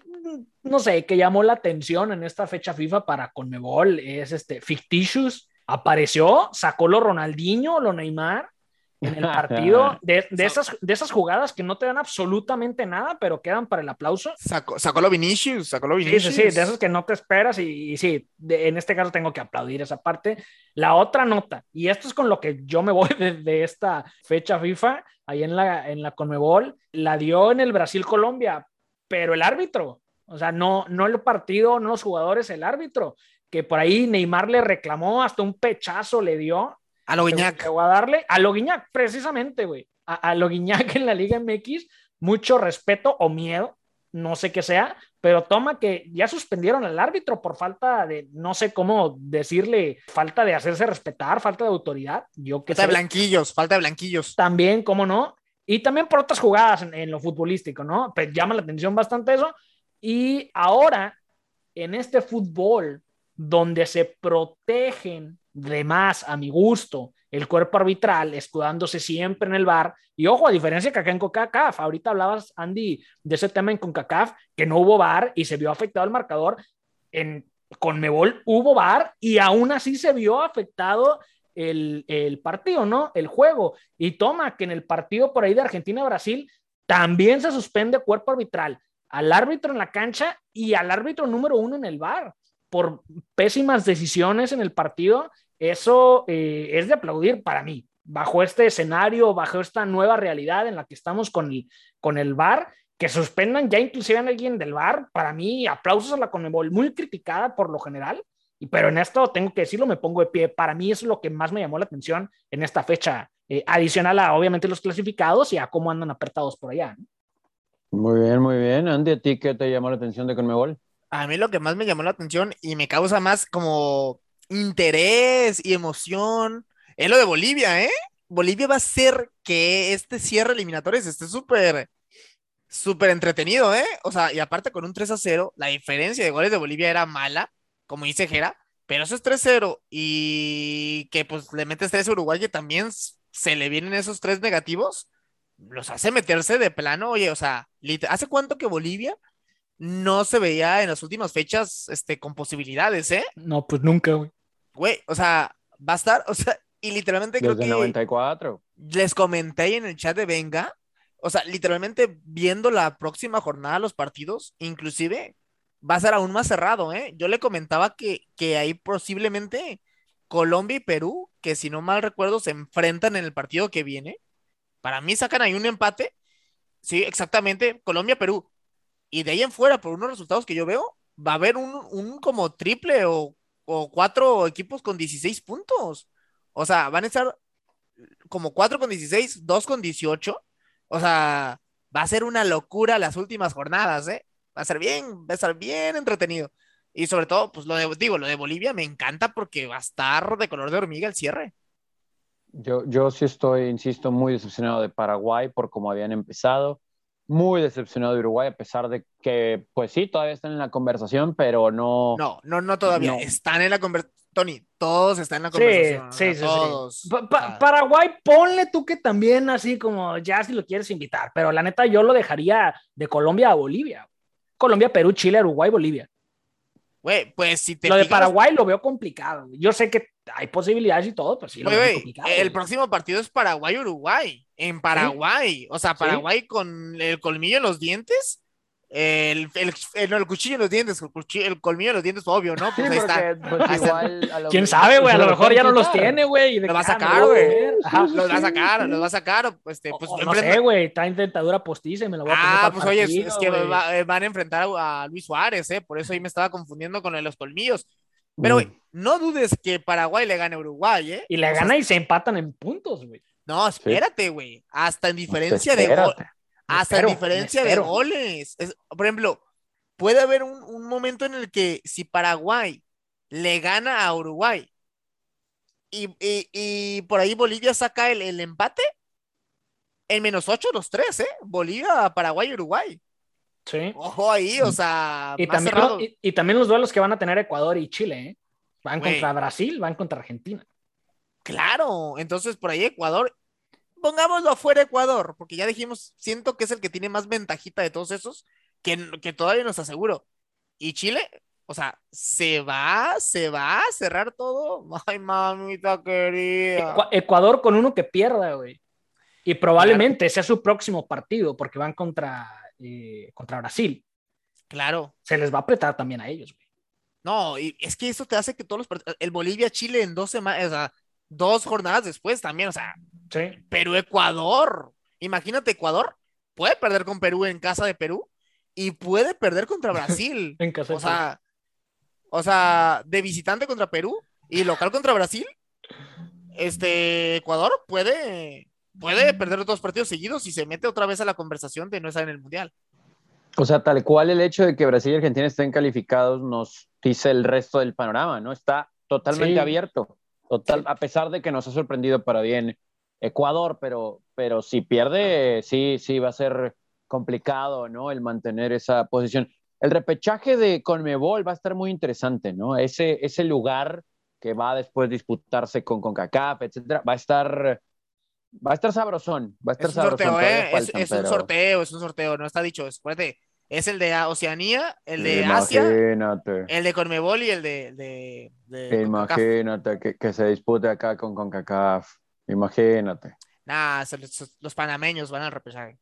Speaker 2: no sé, que llamó la atención en esta fecha FIFA para Conmebol es este Fictitious. Apareció, sacó lo Ronaldinho, lo Neymar en el partido de, de esas, de esas jugadas que no te dan absolutamente nada, pero quedan para el aplauso.
Speaker 3: Sacó, sacó lo Vinicius, sacó lo Vinicius.
Speaker 2: sí, sí, de esos que no te esperas y, y sí, de- en este caso tengo que aplaudir esa parte. La otra nota, y esto es con lo que yo me voy de, de esta fecha FIFA, ahí en la, en la Conmebol, la dio en el Brasil-Colombia, pero el árbitro, o sea, no, no el partido, no los jugadores, el árbitro, que por ahí Neymar le reclamó, hasta un pechazo le dio,
Speaker 3: A lo Guiñac.
Speaker 2: a darle a Loguiñac, precisamente, güey. A, a en la Liga MX, mucho respeto o miedo, no sé qué sea, pero toma que ya suspendieron al árbitro por falta de, no sé cómo decirle, falta de hacerse respetar, falta de autoridad. Yo que
Speaker 3: Falta de
Speaker 2: sé.
Speaker 3: blanquillos, falta de blanquillos.
Speaker 2: También, cómo no. Y también por otras jugadas en, en lo futbolístico, ¿no? Pues llama la atención bastante eso. Y ahora, en este fútbol, donde se protegen de más, a mi gusto, el cuerpo arbitral, escudándose siempre en el bar. Y ojo, a diferencia que acá en CONCACAF, ahorita hablabas, Andy, de ese tema en CONCACAF, que no hubo bar y se vio afectado el marcador. En Conmebol hubo bar y aún así se vio afectado el, el partido, ¿no? El juego. Y toma que en el partido por ahí de Argentina-Brasil también se suspende cuerpo arbitral al árbitro en la cancha y al árbitro número uno en el bar por pésimas decisiones en el partido. Eso eh, es de aplaudir para mí. Bajo este escenario, bajo esta nueva realidad en la que estamos con el, con el VAR, que suspendan ya inclusive a alguien del VAR, para mí, aplausos a la Conmebol, muy criticada por lo general, y, pero en esto tengo que decirlo, me pongo de pie. Para mí es lo que más me llamó la atención en esta fecha, eh, adicional a obviamente los clasificados y a cómo andan apretados por allá.
Speaker 1: Muy bien, muy bien. Andy, ¿a ti qué te llamó la atención de Conmebol?
Speaker 3: A mí lo que más me llamó la atención y me causa más como interés y emoción es lo de Bolivia, ¿eh? Bolivia va a hacer que este cierre eliminatorio esté súper, súper entretenido, ¿eh? O sea, y aparte con un 3 a 0, la diferencia de goles de Bolivia era mala, como dice Jera, pero eso es 3-0 y que pues le metes 3 a Uruguay que también se le vienen esos tres negativos, los hace meterse de plano, oye, o sea, ¿hace cuánto que Bolivia no se veía en las últimas fechas este, con posibilidades, ¿eh?
Speaker 2: No, pues nunca, güey.
Speaker 3: Güey, o sea, va a estar, o sea, y literalmente creo que
Speaker 1: 94.
Speaker 3: les comenté ahí en el chat de Venga, o sea, literalmente viendo la próxima jornada los partidos, inclusive va a ser aún más cerrado, ¿eh? Yo le comentaba que, que ahí posiblemente Colombia y Perú, que si no mal recuerdo, se enfrentan en el partido que viene. Para mí sacan ahí un empate. Sí, exactamente, Colombia-Perú. Y de ahí en fuera, por unos resultados que yo veo, va a haber un, un como triple o, o cuatro equipos con 16 puntos. O sea, van a estar como 4 con 16, 2 con 18. O sea, va a ser una locura las últimas jornadas, ¿eh? Va a ser bien, va a estar bien entretenido. Y sobre todo, pues lo de, digo, lo de Bolivia me encanta porque va a estar de color de hormiga el cierre.
Speaker 1: Yo, yo sí estoy, insisto, muy decepcionado de Paraguay por cómo habían empezado. Muy decepcionado de Uruguay, a pesar de que, pues sí, todavía están en la conversación, pero no.
Speaker 3: No, no, no todavía.
Speaker 1: No.
Speaker 3: Están en la conversación. Tony, todos están en la
Speaker 2: Sí,
Speaker 3: conversación.
Speaker 2: sí, sí, sí.
Speaker 3: todos.
Speaker 2: Pa- pa-
Speaker 3: O sea,
Speaker 2: Paraguay, ponle tú que también así como ya si lo quieres invitar, pero la neta yo lo dejaría de Colombia a Bolivia. Colombia, Perú, Chile, Uruguay, Bolivia.
Speaker 3: Güey, pues si te
Speaker 2: Lo de
Speaker 3: fijas-
Speaker 2: Paraguay lo veo complicado. Yo sé que hay posibilidades y todo, pues sí lo
Speaker 3: el próximo partido es Paraguay-Uruguay. En Paraguay. O sea,
Speaker 2: Sí.
Speaker 3: Paraguay con el colmillo en los dientes. El, el, el- no, el cuchillo en los dientes. El, cuchillo- el colmillo en los dientes, obvio, ¿no?
Speaker 1: Sí,
Speaker 3: Pues ahí está.
Speaker 1: porque, pues,
Speaker 3: Ahí está.
Speaker 1: igual a lo
Speaker 2: ¿Quién
Speaker 1: mejor
Speaker 2: sabe, güey? A lo mejor ya no los tiene, güey.
Speaker 3: Lo va a sacar, güey. Los va a sacar, los va a sacar. Este, pues,
Speaker 2: O- no
Speaker 3: enfrenta-
Speaker 2: sé, güey. Está en dentadura postiza y me lo voy a poner
Speaker 3: Ah, pues oye, es, que va- eh, van a enfrentar a, a Luis Suárez, ¿eh? Por eso ahí me estaba confundiendo con los colmillos. Pero, güey, no dudes que Paraguay le gane a Uruguay, ¿eh?
Speaker 2: Y le
Speaker 3: O sea,
Speaker 2: gana y se empatan en puntos, güey.
Speaker 3: No, espérate, güey. Hasta en diferencia de
Speaker 1: Espérate.
Speaker 3: go- hasta
Speaker 2: espero,
Speaker 3: en diferencia de goles. Es- por ejemplo, puede haber un, un momento en el que si Paraguay le gana a Uruguay y, y- y por ahí Bolivia saca el, el empate. En menos 8 los tres, ¿eh? Bolivia, Paraguay y Uruguay.
Speaker 2: Sí.
Speaker 3: Ojo ahí, o sea,
Speaker 2: Y también,
Speaker 3: cerrado.
Speaker 2: y, y también los duelos que van a tener Ecuador y Chile, ¿eh? Van contra Brasil, van contra Argentina.
Speaker 3: Claro, entonces por ahí Ecuador, pongámoslo afuera Ecuador, porque ya dijimos, siento que es el que tiene más ventajita de todos esos, que, que todavía no está seguro. Y Chile, o sea, se va, se va a cerrar todo. Ay, mamita querida.
Speaker 2: Ecua- Ecuador con uno que pierda, güey. Y probablemente sea su próximo partido, porque van contra, eh, contra Brasil.
Speaker 3: Claro.
Speaker 2: Se les va a apretar también a ellos, güey.
Speaker 3: No, y es que eso te hace que todos los partidos, el Bolivia-Chile en dos semanas, o sea, dos jornadas después también, o sea,
Speaker 2: Sí.
Speaker 3: Perú-Ecuador. Imagínate, Ecuador puede perder con Perú en casa de Perú y puede perder contra Brasil.
Speaker 2: En casa de
Speaker 3: O sea, o sea, de visitante contra Perú y local contra Brasil, este Ecuador puede, puede perder dos partidos seguidos y se mete otra vez a la conversación de no estar en el mundial.
Speaker 1: O sea, tal cual el hecho de que Brasil y Argentina estén calificados nos dice el resto del panorama, ¿no? Está totalmente
Speaker 2: Sí.
Speaker 1: abierto, total, a pesar de que nos ha sorprendido para bien Ecuador, pero, pero si pierde, sí, sí va a ser complicado, ¿no? El mantener esa posición. El repechaje de Conmebol va a estar muy interesante, ¿no? Ese, ese lugar que va a después disputarse con CONCACAF, etcétera, va a estar, va a estar sabrosón, va a estar
Speaker 3: Es un
Speaker 1: sabrosón.
Speaker 3: sorteo, ¿eh? Es,
Speaker 1: faltan,
Speaker 3: es un
Speaker 1: pero-
Speaker 3: sorteo, es un sorteo, no está dicho. Acuérdate, es el de Oceanía, el de Asia, el de Conmebol y el de, de, de.
Speaker 1: Imagínate que, que se dispute acá con CONCACAF. Imagínate.
Speaker 3: Nah, los, los panameños van al repechaje.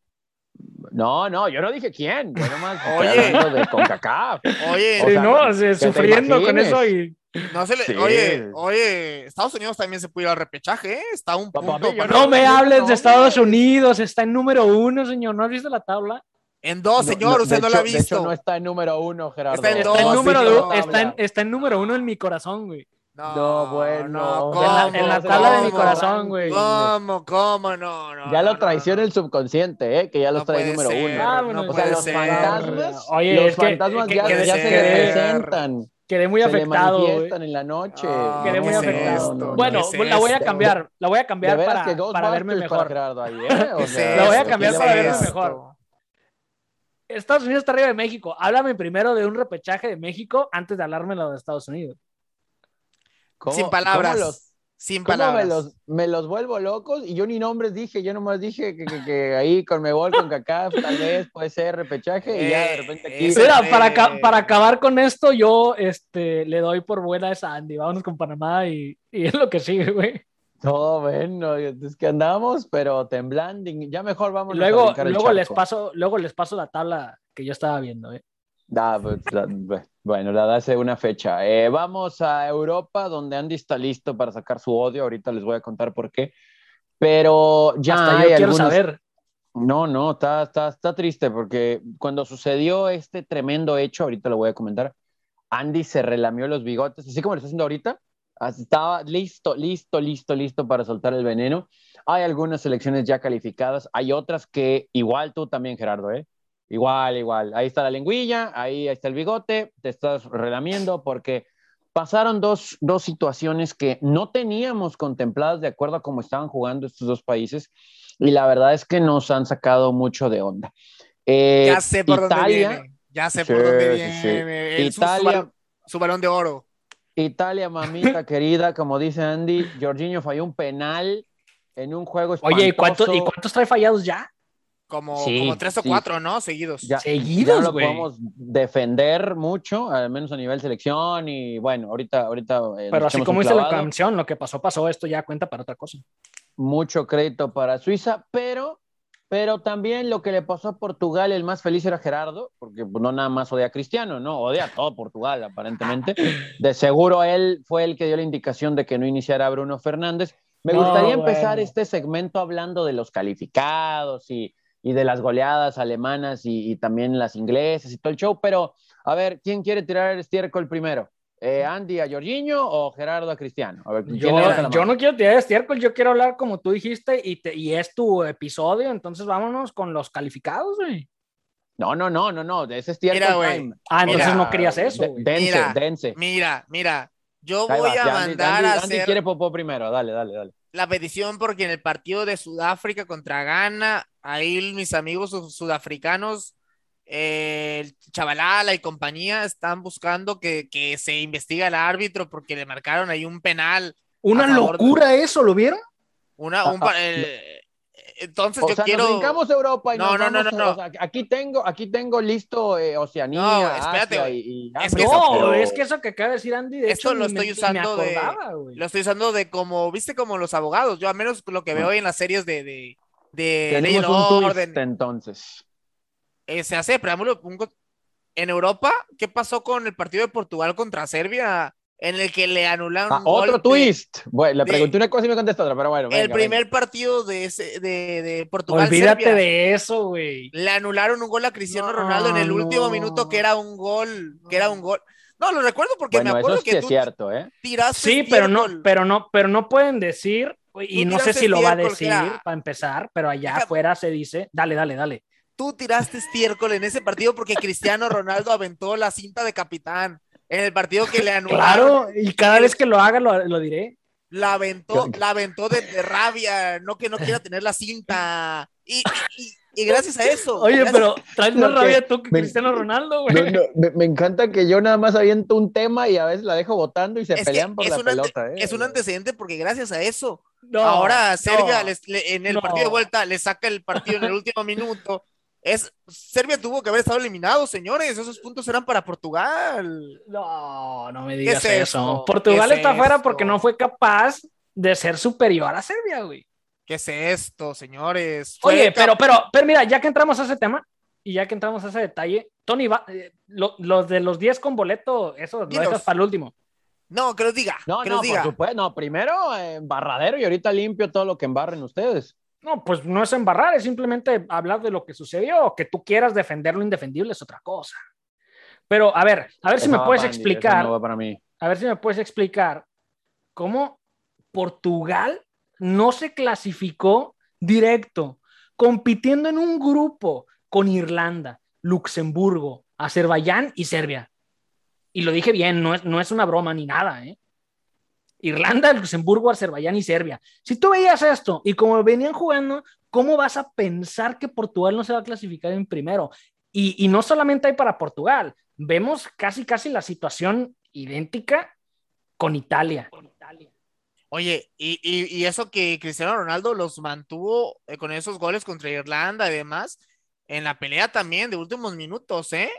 Speaker 1: No, no, yo no dije quién. Yo nomás
Speaker 3: Oye.
Speaker 1: de CONCACAF.
Speaker 3: Oye,
Speaker 1: O
Speaker 2: Sí,
Speaker 1: sea,
Speaker 2: no, sí,
Speaker 1: te
Speaker 2: sufriendo con eso y
Speaker 3: no se le,
Speaker 1: Sí.
Speaker 3: oye, oye, Estados Unidos también se puede ir al repechaje, ¿eh? Está un
Speaker 1: Papá,
Speaker 3: punto.
Speaker 2: no me hables
Speaker 1: no,
Speaker 2: de Estados. Unidos, está en número uno, señor. ¿No has visto la tabla?
Speaker 3: En dos, señor,
Speaker 1: no,
Speaker 3: usted
Speaker 1: de
Speaker 3: no
Speaker 1: hecho-
Speaker 3: lo ha
Speaker 1: De
Speaker 3: visto.
Speaker 1: hecho, no está en número uno, Gerardo.
Speaker 3: Está en
Speaker 2: Está,
Speaker 3: dos,
Speaker 2: en
Speaker 3: sí,
Speaker 2: número du- está, en, está en número uno en mi corazón, güey.
Speaker 1: No, bueno.
Speaker 3: no,
Speaker 1: En
Speaker 2: la- en tabla de mi corazón, güey.
Speaker 3: ¿Cómo? ¿Cómo? No, no.
Speaker 1: Ya lo traiciona
Speaker 3: no,
Speaker 1: el subconsciente, ¿eh? Que ya los
Speaker 3: No
Speaker 1: trae número
Speaker 3: ser.
Speaker 1: uno.
Speaker 2: Vámonos.
Speaker 3: no
Speaker 1: o sea, los
Speaker 3: ser.
Speaker 1: fantasmas,
Speaker 2: Oye,
Speaker 1: los
Speaker 2: es
Speaker 1: fantasmas
Speaker 2: que-
Speaker 1: ya,
Speaker 2: que-
Speaker 1: ya
Speaker 3: que-
Speaker 1: se
Speaker 3: que-
Speaker 1: representan.
Speaker 2: Quedé muy
Speaker 1: se le
Speaker 2: afectado, güey.
Speaker 1: manifiestan en la noche.
Speaker 3: Ah,
Speaker 2: Quedé muy
Speaker 3: ¿qué es
Speaker 2: afectado.
Speaker 3: esto?
Speaker 2: Bueno,
Speaker 3: ¿Qué es
Speaker 2: la voy a cambiar, la voy a cambiar para,
Speaker 1: que
Speaker 2: para verme mejor.
Speaker 1: Gerardo ahí, ¿eh? O
Speaker 3: ¿Qué es
Speaker 1: sea,
Speaker 2: La voy a cambiar
Speaker 3: ¿Qué
Speaker 2: para verme
Speaker 3: esto?
Speaker 2: mejor. Estados Unidos está arriba de México. Háblame primero de un repechaje de México antes de hablarme de Estados Unidos.
Speaker 1: ¿Cómo-
Speaker 3: Sin palabras.
Speaker 1: cómo los-
Speaker 3: Sin
Speaker 1: ¿Cómo
Speaker 3: palabras.
Speaker 1: me los, me los vuelvo locos? Y yo ni nombres dije, yo nomás dije que, que, que ahí con Mebol, con CACAF, tal vez puede ser repechaje y ya de repente aquí.
Speaker 3: Eh,
Speaker 2: para, para acabar con esto, yo este, le doy por buena esa Andy. Vámonos con Panamá y, y es lo que sigue, güey.
Speaker 1: Todo bueno, es que andamos, pero temblando. Ya mejor vamos
Speaker 2: Luego, luego, les paso, luego les paso la tabla que yo estaba viendo. ¿eh?
Speaker 1: Bueno, la da hace una fecha. Eh, vamos a Europa, donde Andy está listo para sacar su odio. Ahorita les voy a contar por qué. Pero ya
Speaker 2: Hasta
Speaker 1: hay
Speaker 2: yo quiero
Speaker 1: algunos-
Speaker 2: saber.
Speaker 1: No, no, está, está, está triste porque cuando sucedió este tremendo hecho, ahorita lo voy a comentar, Andy se relamió los bigotes, así como lo está haciendo ahorita. Estaba listo, listo, listo, listo para soltar el veneno. Hay algunas selecciones ya calificadas, hay otras que igual tú también, Gerardo, ¿eh? Igual, igual. Ahí está la lengüilla, ahí está el bigote, te estás relamiendo porque pasaron dos, dos situaciones que no teníamos contempladas de acuerdo a cómo estaban jugando estos dos países y la verdad es que nos han sacado mucho de onda. Eh,
Speaker 3: Ya sé por dónde
Speaker 1: Italia,
Speaker 3: viene. Ya sé
Speaker 1: Sí,
Speaker 3: por dónde
Speaker 1: sí, sí.
Speaker 3: viene. Su-
Speaker 1: Italia,
Speaker 3: su balón de oro.
Speaker 1: Italia, mamita querida, como dice Andy, Jorginho falló un penal en un juego espantoso.
Speaker 2: Oye, ¿y, cuánto- ¿y cuántos trae fallados ya?
Speaker 3: Como,
Speaker 1: Sí,
Speaker 3: como tres o
Speaker 1: sí.
Speaker 3: cuatro, ¿no? Seguidos.
Speaker 1: Ya,
Speaker 2: Seguidos,
Speaker 1: ya no lo podemos defender mucho, al menos a nivel selección y bueno, ahorita, ahorita. eh,
Speaker 2: Pero así como dice la canción, lo que pasó, pasó, esto ya cuenta para otra cosa.
Speaker 1: mucho crédito para Suiza, pero, pero también lo que le pasó a Portugal, el más feliz era Gerardo, porque pues, no nada más odia a Cristiano, no, odia a todo Portugal aparentemente. De seguro él fue el que dio la indicación de que no iniciara Bruno Fernández. Me
Speaker 2: No,
Speaker 1: gustaría empezar
Speaker 2: bueno.
Speaker 1: este segmento hablando de los calificados y, y de las goleadas alemanas y, y también las inglesas y todo el show, pero a ver, ¿quién quiere tirar el estiércol primero? Eh, ¿Andy a Jorginho o Gerardo a Cristiano? A ver, ¿quién
Speaker 2: Yo, yo no quiero tirar estiércol, yo quiero hablar como tú dijiste y, te- y es tu episodio, entonces vámonos con los calificados, güey.
Speaker 1: No, no, no, no, no, de ese estiércol
Speaker 3: Mira, güey.
Speaker 1: time.
Speaker 2: Ah, entonces
Speaker 3: Mira,
Speaker 2: no querías eso, güey.
Speaker 1: dense,
Speaker 3: Mira,
Speaker 1: dense.
Speaker 3: Mira, mira. Yo
Speaker 1: Ahí
Speaker 3: voy
Speaker 1: va,
Speaker 3: a
Speaker 1: Andy-
Speaker 3: mandar
Speaker 1: Andy,
Speaker 3: a
Speaker 1: Andy
Speaker 3: hacer
Speaker 1: quiere popó primero, dale, dale, dale.
Speaker 3: la petición porque en el partido de Sudáfrica contra Ghana, ahí mis amigos su- sudafricanos, eh, el Chavalala y compañía están buscando que, que se investigue al árbitro porque le marcaron ahí un penal.
Speaker 2: Una
Speaker 3: A favor de-
Speaker 2: locura eso, ¿lo vieron?
Speaker 3: Una, un
Speaker 1: Ah,
Speaker 3: pa-
Speaker 1: ah,
Speaker 3: eh, entonces
Speaker 1: O
Speaker 3: yo
Speaker 1: sea,
Speaker 3: quiero.
Speaker 1: nos brincamos a Europa y
Speaker 3: No,
Speaker 1: nos
Speaker 3: no, no, no,
Speaker 1: a-
Speaker 3: no.
Speaker 1: o sea, aquí tengo, aquí tengo listo eh, Oceanía,
Speaker 3: No, espérate,
Speaker 1: Asia y, y
Speaker 3: Es que
Speaker 2: no,
Speaker 1: pero-
Speaker 2: es que eso que acaba de decir Andy, de
Speaker 3: Esto
Speaker 2: hecho,
Speaker 3: lo
Speaker 2: me-
Speaker 3: estoy
Speaker 2: me
Speaker 3: usando de-
Speaker 2: acordaba, güey.
Speaker 3: Lo estoy usando de como, viste, como los abogados. Yo, al menos lo que veo hoy en las series de, de, de
Speaker 1: Tenemos un
Speaker 3: Orden,
Speaker 1: twist entonces.
Speaker 3: eh, se hace preámbulo. En Europa, ¿qué pasó con el partido de Portugal contra Serbia? En el que le anularon
Speaker 1: Ah, otro
Speaker 3: de-
Speaker 1: twist. Bueno, le
Speaker 3: de-
Speaker 1: pregunté una cosa y me contestó otra, pero bueno.
Speaker 3: el primer
Speaker 1: venga.
Speaker 3: partido de, ese, de, de Portugal.
Speaker 2: Olvídate
Speaker 3: Serbia,
Speaker 2: de eso, güey.
Speaker 3: Le anularon un gol a Cristiano
Speaker 2: No,
Speaker 3: Ronaldo en el último
Speaker 2: no.
Speaker 3: minuto que era un gol, que era un gol. No, lo recuerdo porque
Speaker 1: Bueno,
Speaker 3: me
Speaker 1: eso
Speaker 3: acuerdo
Speaker 1: sí
Speaker 3: que
Speaker 1: es
Speaker 3: tú
Speaker 1: cierto, ¿eh?
Speaker 3: tiraste
Speaker 2: Sí, pero no, pero no, pero no pueden decir, y no sé si lo va a decir
Speaker 3: era-
Speaker 2: para empezar, pero allá afuera se dice, dale, dale, dale.
Speaker 3: tú tiraste estiércol en ese partido porque Cristiano Ronaldo aventó la cinta de capitán en el partido que le anularon.
Speaker 2: Claro, y cada vez que lo haga lo, lo diré.
Speaker 3: La aventó, la aventó de, de rabia, no que no quiera tener la cinta. Y, y- y gracias a eso.
Speaker 2: Oye,
Speaker 3: gracias-
Speaker 2: pero traes más rabia tú que
Speaker 1: me-
Speaker 2: Cristiano Ronaldo, güey.
Speaker 1: No, no, me, me encanta que yo nada más aviento un tema y a veces la dejo votando y se
Speaker 3: es,
Speaker 1: pelean por
Speaker 3: es
Speaker 1: la
Speaker 3: un ante-
Speaker 1: pelota, ¿eh?
Speaker 3: es un antecedente porque gracias a eso,
Speaker 2: No,
Speaker 3: ahora Serbia
Speaker 2: no.
Speaker 3: les- le- en el
Speaker 2: no.
Speaker 3: partido de vuelta le saca el partido en el último minuto. Es, Serbia tuvo que haber estado eliminado, señores. Esos puntos eran para Portugal.
Speaker 2: No, no me
Speaker 3: ¿Qué
Speaker 2: digas
Speaker 3: es
Speaker 2: eso.
Speaker 3: esto?
Speaker 2: Portugal
Speaker 3: ¿Qué es
Speaker 2: está fuera porque no fue capaz de ser superior a Serbia, güey.
Speaker 3: ¿Qué es esto, señores? Fue
Speaker 2: Oye, pero, pero, pero mira, ya que entramos a ese tema y ya que entramos a ese detalle, Tony, va, eh, lo- los de los 10 con boleto, eso lo
Speaker 3: Dilos.
Speaker 2: dejas para el último.
Speaker 3: No, que los diga.
Speaker 1: No,
Speaker 3: que
Speaker 1: no,
Speaker 3: los diga.
Speaker 1: por supuesto. No, primero eh, embarradero y ahorita limpio todo lo que embarren ustedes.
Speaker 2: No, pues no es embarrar, es simplemente hablar de lo que sucedió, que tú quieras defender lo indefendible es otra cosa. Pero a ver, a ver si me puedes explicar,
Speaker 1: no va para mí.
Speaker 2: a ver si me puedes explicar cómo Portugal no se clasificó directo, compitiendo en un grupo con Irlanda, Luxemburgo, Azerbaiyán y Serbia. Y lo dije bien, no es, no es una broma ni nada, ¿eh? Irlanda, Luxemburgo, Azerbaiyán y Serbia. Si tú veías esto y como venían jugando, ¿cómo vas a pensar que Portugal no se va a clasificar en primero? Y, y no solamente hay para Portugal, vemos casi, casi la situación idéntica con Italia.
Speaker 3: Oye, y, y- y eso que Cristiano Ronaldo los mantuvo eh, con esos goles contra Irlanda y demás, en la pelea también de últimos minutos, ¿eh?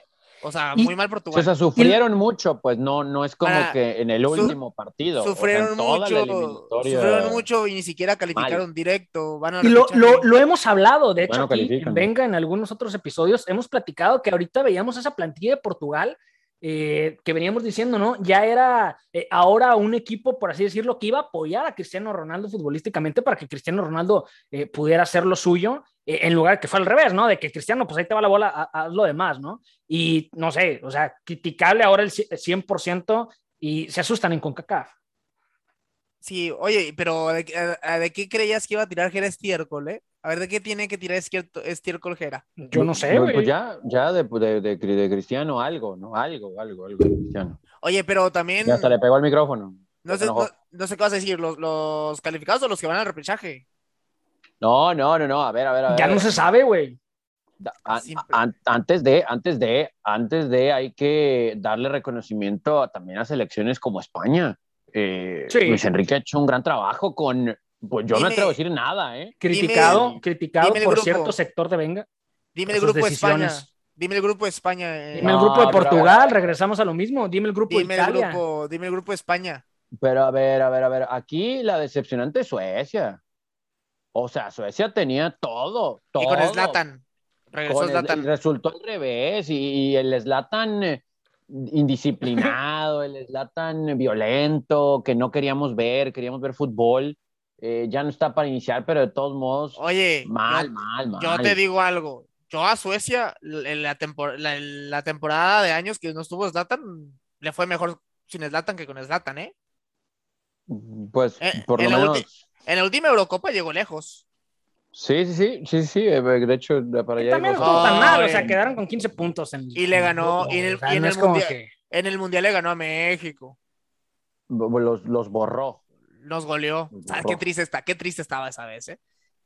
Speaker 3: O sea, muy mal
Speaker 1: O
Speaker 3: Portugal.
Speaker 1: sea, sufrieron mucho, pues no, no es como
Speaker 3: Para-
Speaker 1: que en el
Speaker 3: su-
Speaker 1: último partido. o sea, en
Speaker 3: Sufrieron
Speaker 1: toda la
Speaker 3: mucho,
Speaker 1: eliminatoria-
Speaker 3: sufrieron mucho y ni siquiera calificaron directo. Van a
Speaker 2: Y lo,
Speaker 3: repechaje.
Speaker 2: lo- lo hemos hablado, de hecho,
Speaker 1: Bueno,
Speaker 2: aquí en
Speaker 1: califican.
Speaker 2: Venga, en algunos otros episodios, hemos platicado que ahorita veíamos esa plantilla de Portugal eh, que veníamos diciendo, ¿no? Ya era eh, ahora un equipo, por así decirlo, que iba a apoyar a Cristiano Ronaldo futbolísticamente para que Cristiano Ronaldo eh, pudiera hacer lo suyo, eh, en lugar que fue al revés, ¿no? De que Cristiano, pues ahí te va la bola, ha- haz lo demás, ¿no? Y no sé, o sea, criticable ahora el 100% y se asustan en CONCACAF.
Speaker 3: Sí, oye, pero ¿de, qué- ¿de creías que iba a tirar Jera estiércol, eh? A ver, ¿de qué tiene que tirar estiércol, Jera?
Speaker 2: Yo no sé,
Speaker 1: Pues,
Speaker 2: güey.
Speaker 1: Pues ya, ya de, de, de- de Cristiano algo, ¿no? Algo, algo, algo de Cristiano.
Speaker 3: Oye, pero también,
Speaker 1: Ya hasta le pegó el micrófono.
Speaker 3: no sé, no, no sé qué vas a decir, los, los calificados o los que van al repechaje.
Speaker 1: No, no, no, no, a ver, a ver, a ver.
Speaker 2: Ya no se sabe, güey.
Speaker 1: Antes de, antes de, antes de, hay que darle reconocimiento a- también a selecciones como España. Eh,
Speaker 2: Sí.
Speaker 1: Luis Enrique ha hecho un gran trabajo con, pues yo no me atrevo a decir nada, ¿eh?
Speaker 2: Criticado,
Speaker 3: Dime-
Speaker 2: criticado
Speaker 3: dime
Speaker 2: por
Speaker 3: grupo.
Speaker 2: cierto sector de Venga.
Speaker 3: Dime el grupo de España.
Speaker 2: decisiones.
Speaker 3: Dime el grupo de España. eh.
Speaker 2: Dime el grupo de Portugal, regresamos a lo mismo. Dime el grupo de
Speaker 3: Dime el
Speaker 2: Italia.
Speaker 3: grupo, dime el grupo de España.
Speaker 1: Pero a ver, a ver, a ver, aquí la decepcionante es Suecia. O sea, Suecia tenía todo, todo.
Speaker 3: Y con Zlatan. Regresó Zlatan.
Speaker 1: resultó al revés y, y el Slatan eh, indisciplinado, el Slatan violento, que no queríamos ver, queríamos ver fútbol, eh, ya no está para iniciar, pero de todos modos,
Speaker 3: Oye,
Speaker 1: mal,
Speaker 3: yo,
Speaker 1: mal, mal.
Speaker 3: yo te digo algo. Yo a Suecia, en la, tempor- la, la temporada de años que no estuvo Zlatan, le fue mejor sin Zlatan que con Zlatan, ¿eh?
Speaker 1: Pues
Speaker 3: Eh,
Speaker 1: por lo
Speaker 3: en
Speaker 1: menos.
Speaker 3: En la última Eurocopa llegó lejos.
Speaker 1: Sí, sí, sí, sí, sí, eh, de hecho, de para allá
Speaker 2: también no estuvo tan mal, o sea, quedaron con 15 puntos. En,
Speaker 3: Y le
Speaker 2: en
Speaker 3: ganó- y en el-
Speaker 2: o sea,
Speaker 3: y en
Speaker 2: no
Speaker 3: el mundial-
Speaker 2: que-
Speaker 3: En el Mundial le ganó a México.
Speaker 1: los, los borró.
Speaker 3: Nos goleó. ¿Sabes
Speaker 1: borró.
Speaker 3: qué triste está? Qué triste estaba esa vez, ¿eh?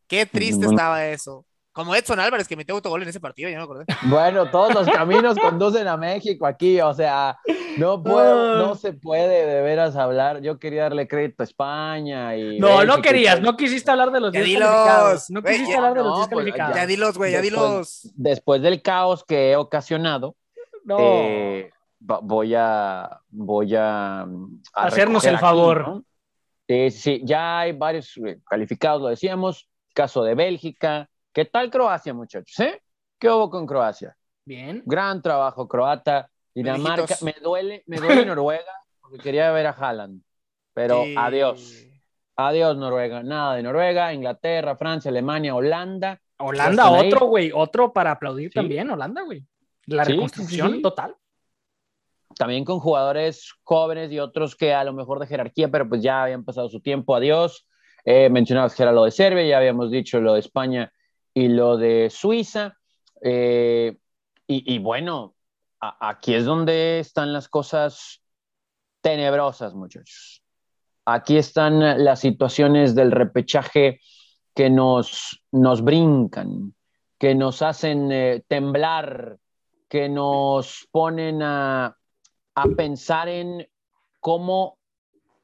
Speaker 3: Qué triste
Speaker 1: Bueno.
Speaker 3: estaba eso. Como Edson Álvarez que metió autogol en ese partido, ya me acordé.
Speaker 1: Bueno, todos los caminos conducen a México aquí, o sea, no puedo, no se puede de veras hablar. Yo quería darle crédito a España y.
Speaker 2: No, no querías, no quisiste hablar de los
Speaker 3: Ya
Speaker 2: 10
Speaker 3: dilos,
Speaker 2: calificados. No quisiste
Speaker 3: ya-
Speaker 2: hablar de los
Speaker 1: no,
Speaker 2: 10
Speaker 1: pues,
Speaker 2: calificados.
Speaker 3: Ya dilos, güey, ya
Speaker 1: Después-
Speaker 3: dilos.
Speaker 1: Después del caos que he ocasionado,
Speaker 2: No.
Speaker 1: eh, voy a voy a, a
Speaker 2: Hacernos el
Speaker 1: aquí,
Speaker 2: favor.
Speaker 1: ¿no? Sí, sí, ya hay varios eh, calificados, lo decíamos. Caso de Bélgica. ¿Qué tal Croacia, muchachos? ¿Eh? ¿Qué hubo con Croacia?
Speaker 2: Bien.
Speaker 1: Gran trabajo, croata. Dinamarca. Me duele, me duele Noruega porque quería ver a Haaland. Pero
Speaker 3: Sí.
Speaker 1: adiós. Adiós, Noruega. Nada de Noruega, Inglaterra, Francia, Alemania, Holanda.
Speaker 2: Holanda, otro, güey. Otro para aplaudir
Speaker 1: Sí.
Speaker 2: también, Holanda, güey. La reconstrucción total.
Speaker 1: También con jugadores jóvenes y otros que a lo mejor de jerarquía, pero pues ya habían pasado su tiempo. Adiós. Eh, mencionabas que era lo de Serbia, ya habíamos dicho lo de España y lo de Suiza. Eh, y, y bueno, a- aquí es donde están las cosas tenebrosas, muchachos. Aquí están las situaciones del repechaje que nos, nos brincan, que nos hacen eh, temblar, que nos ponen a, a pensar en cómo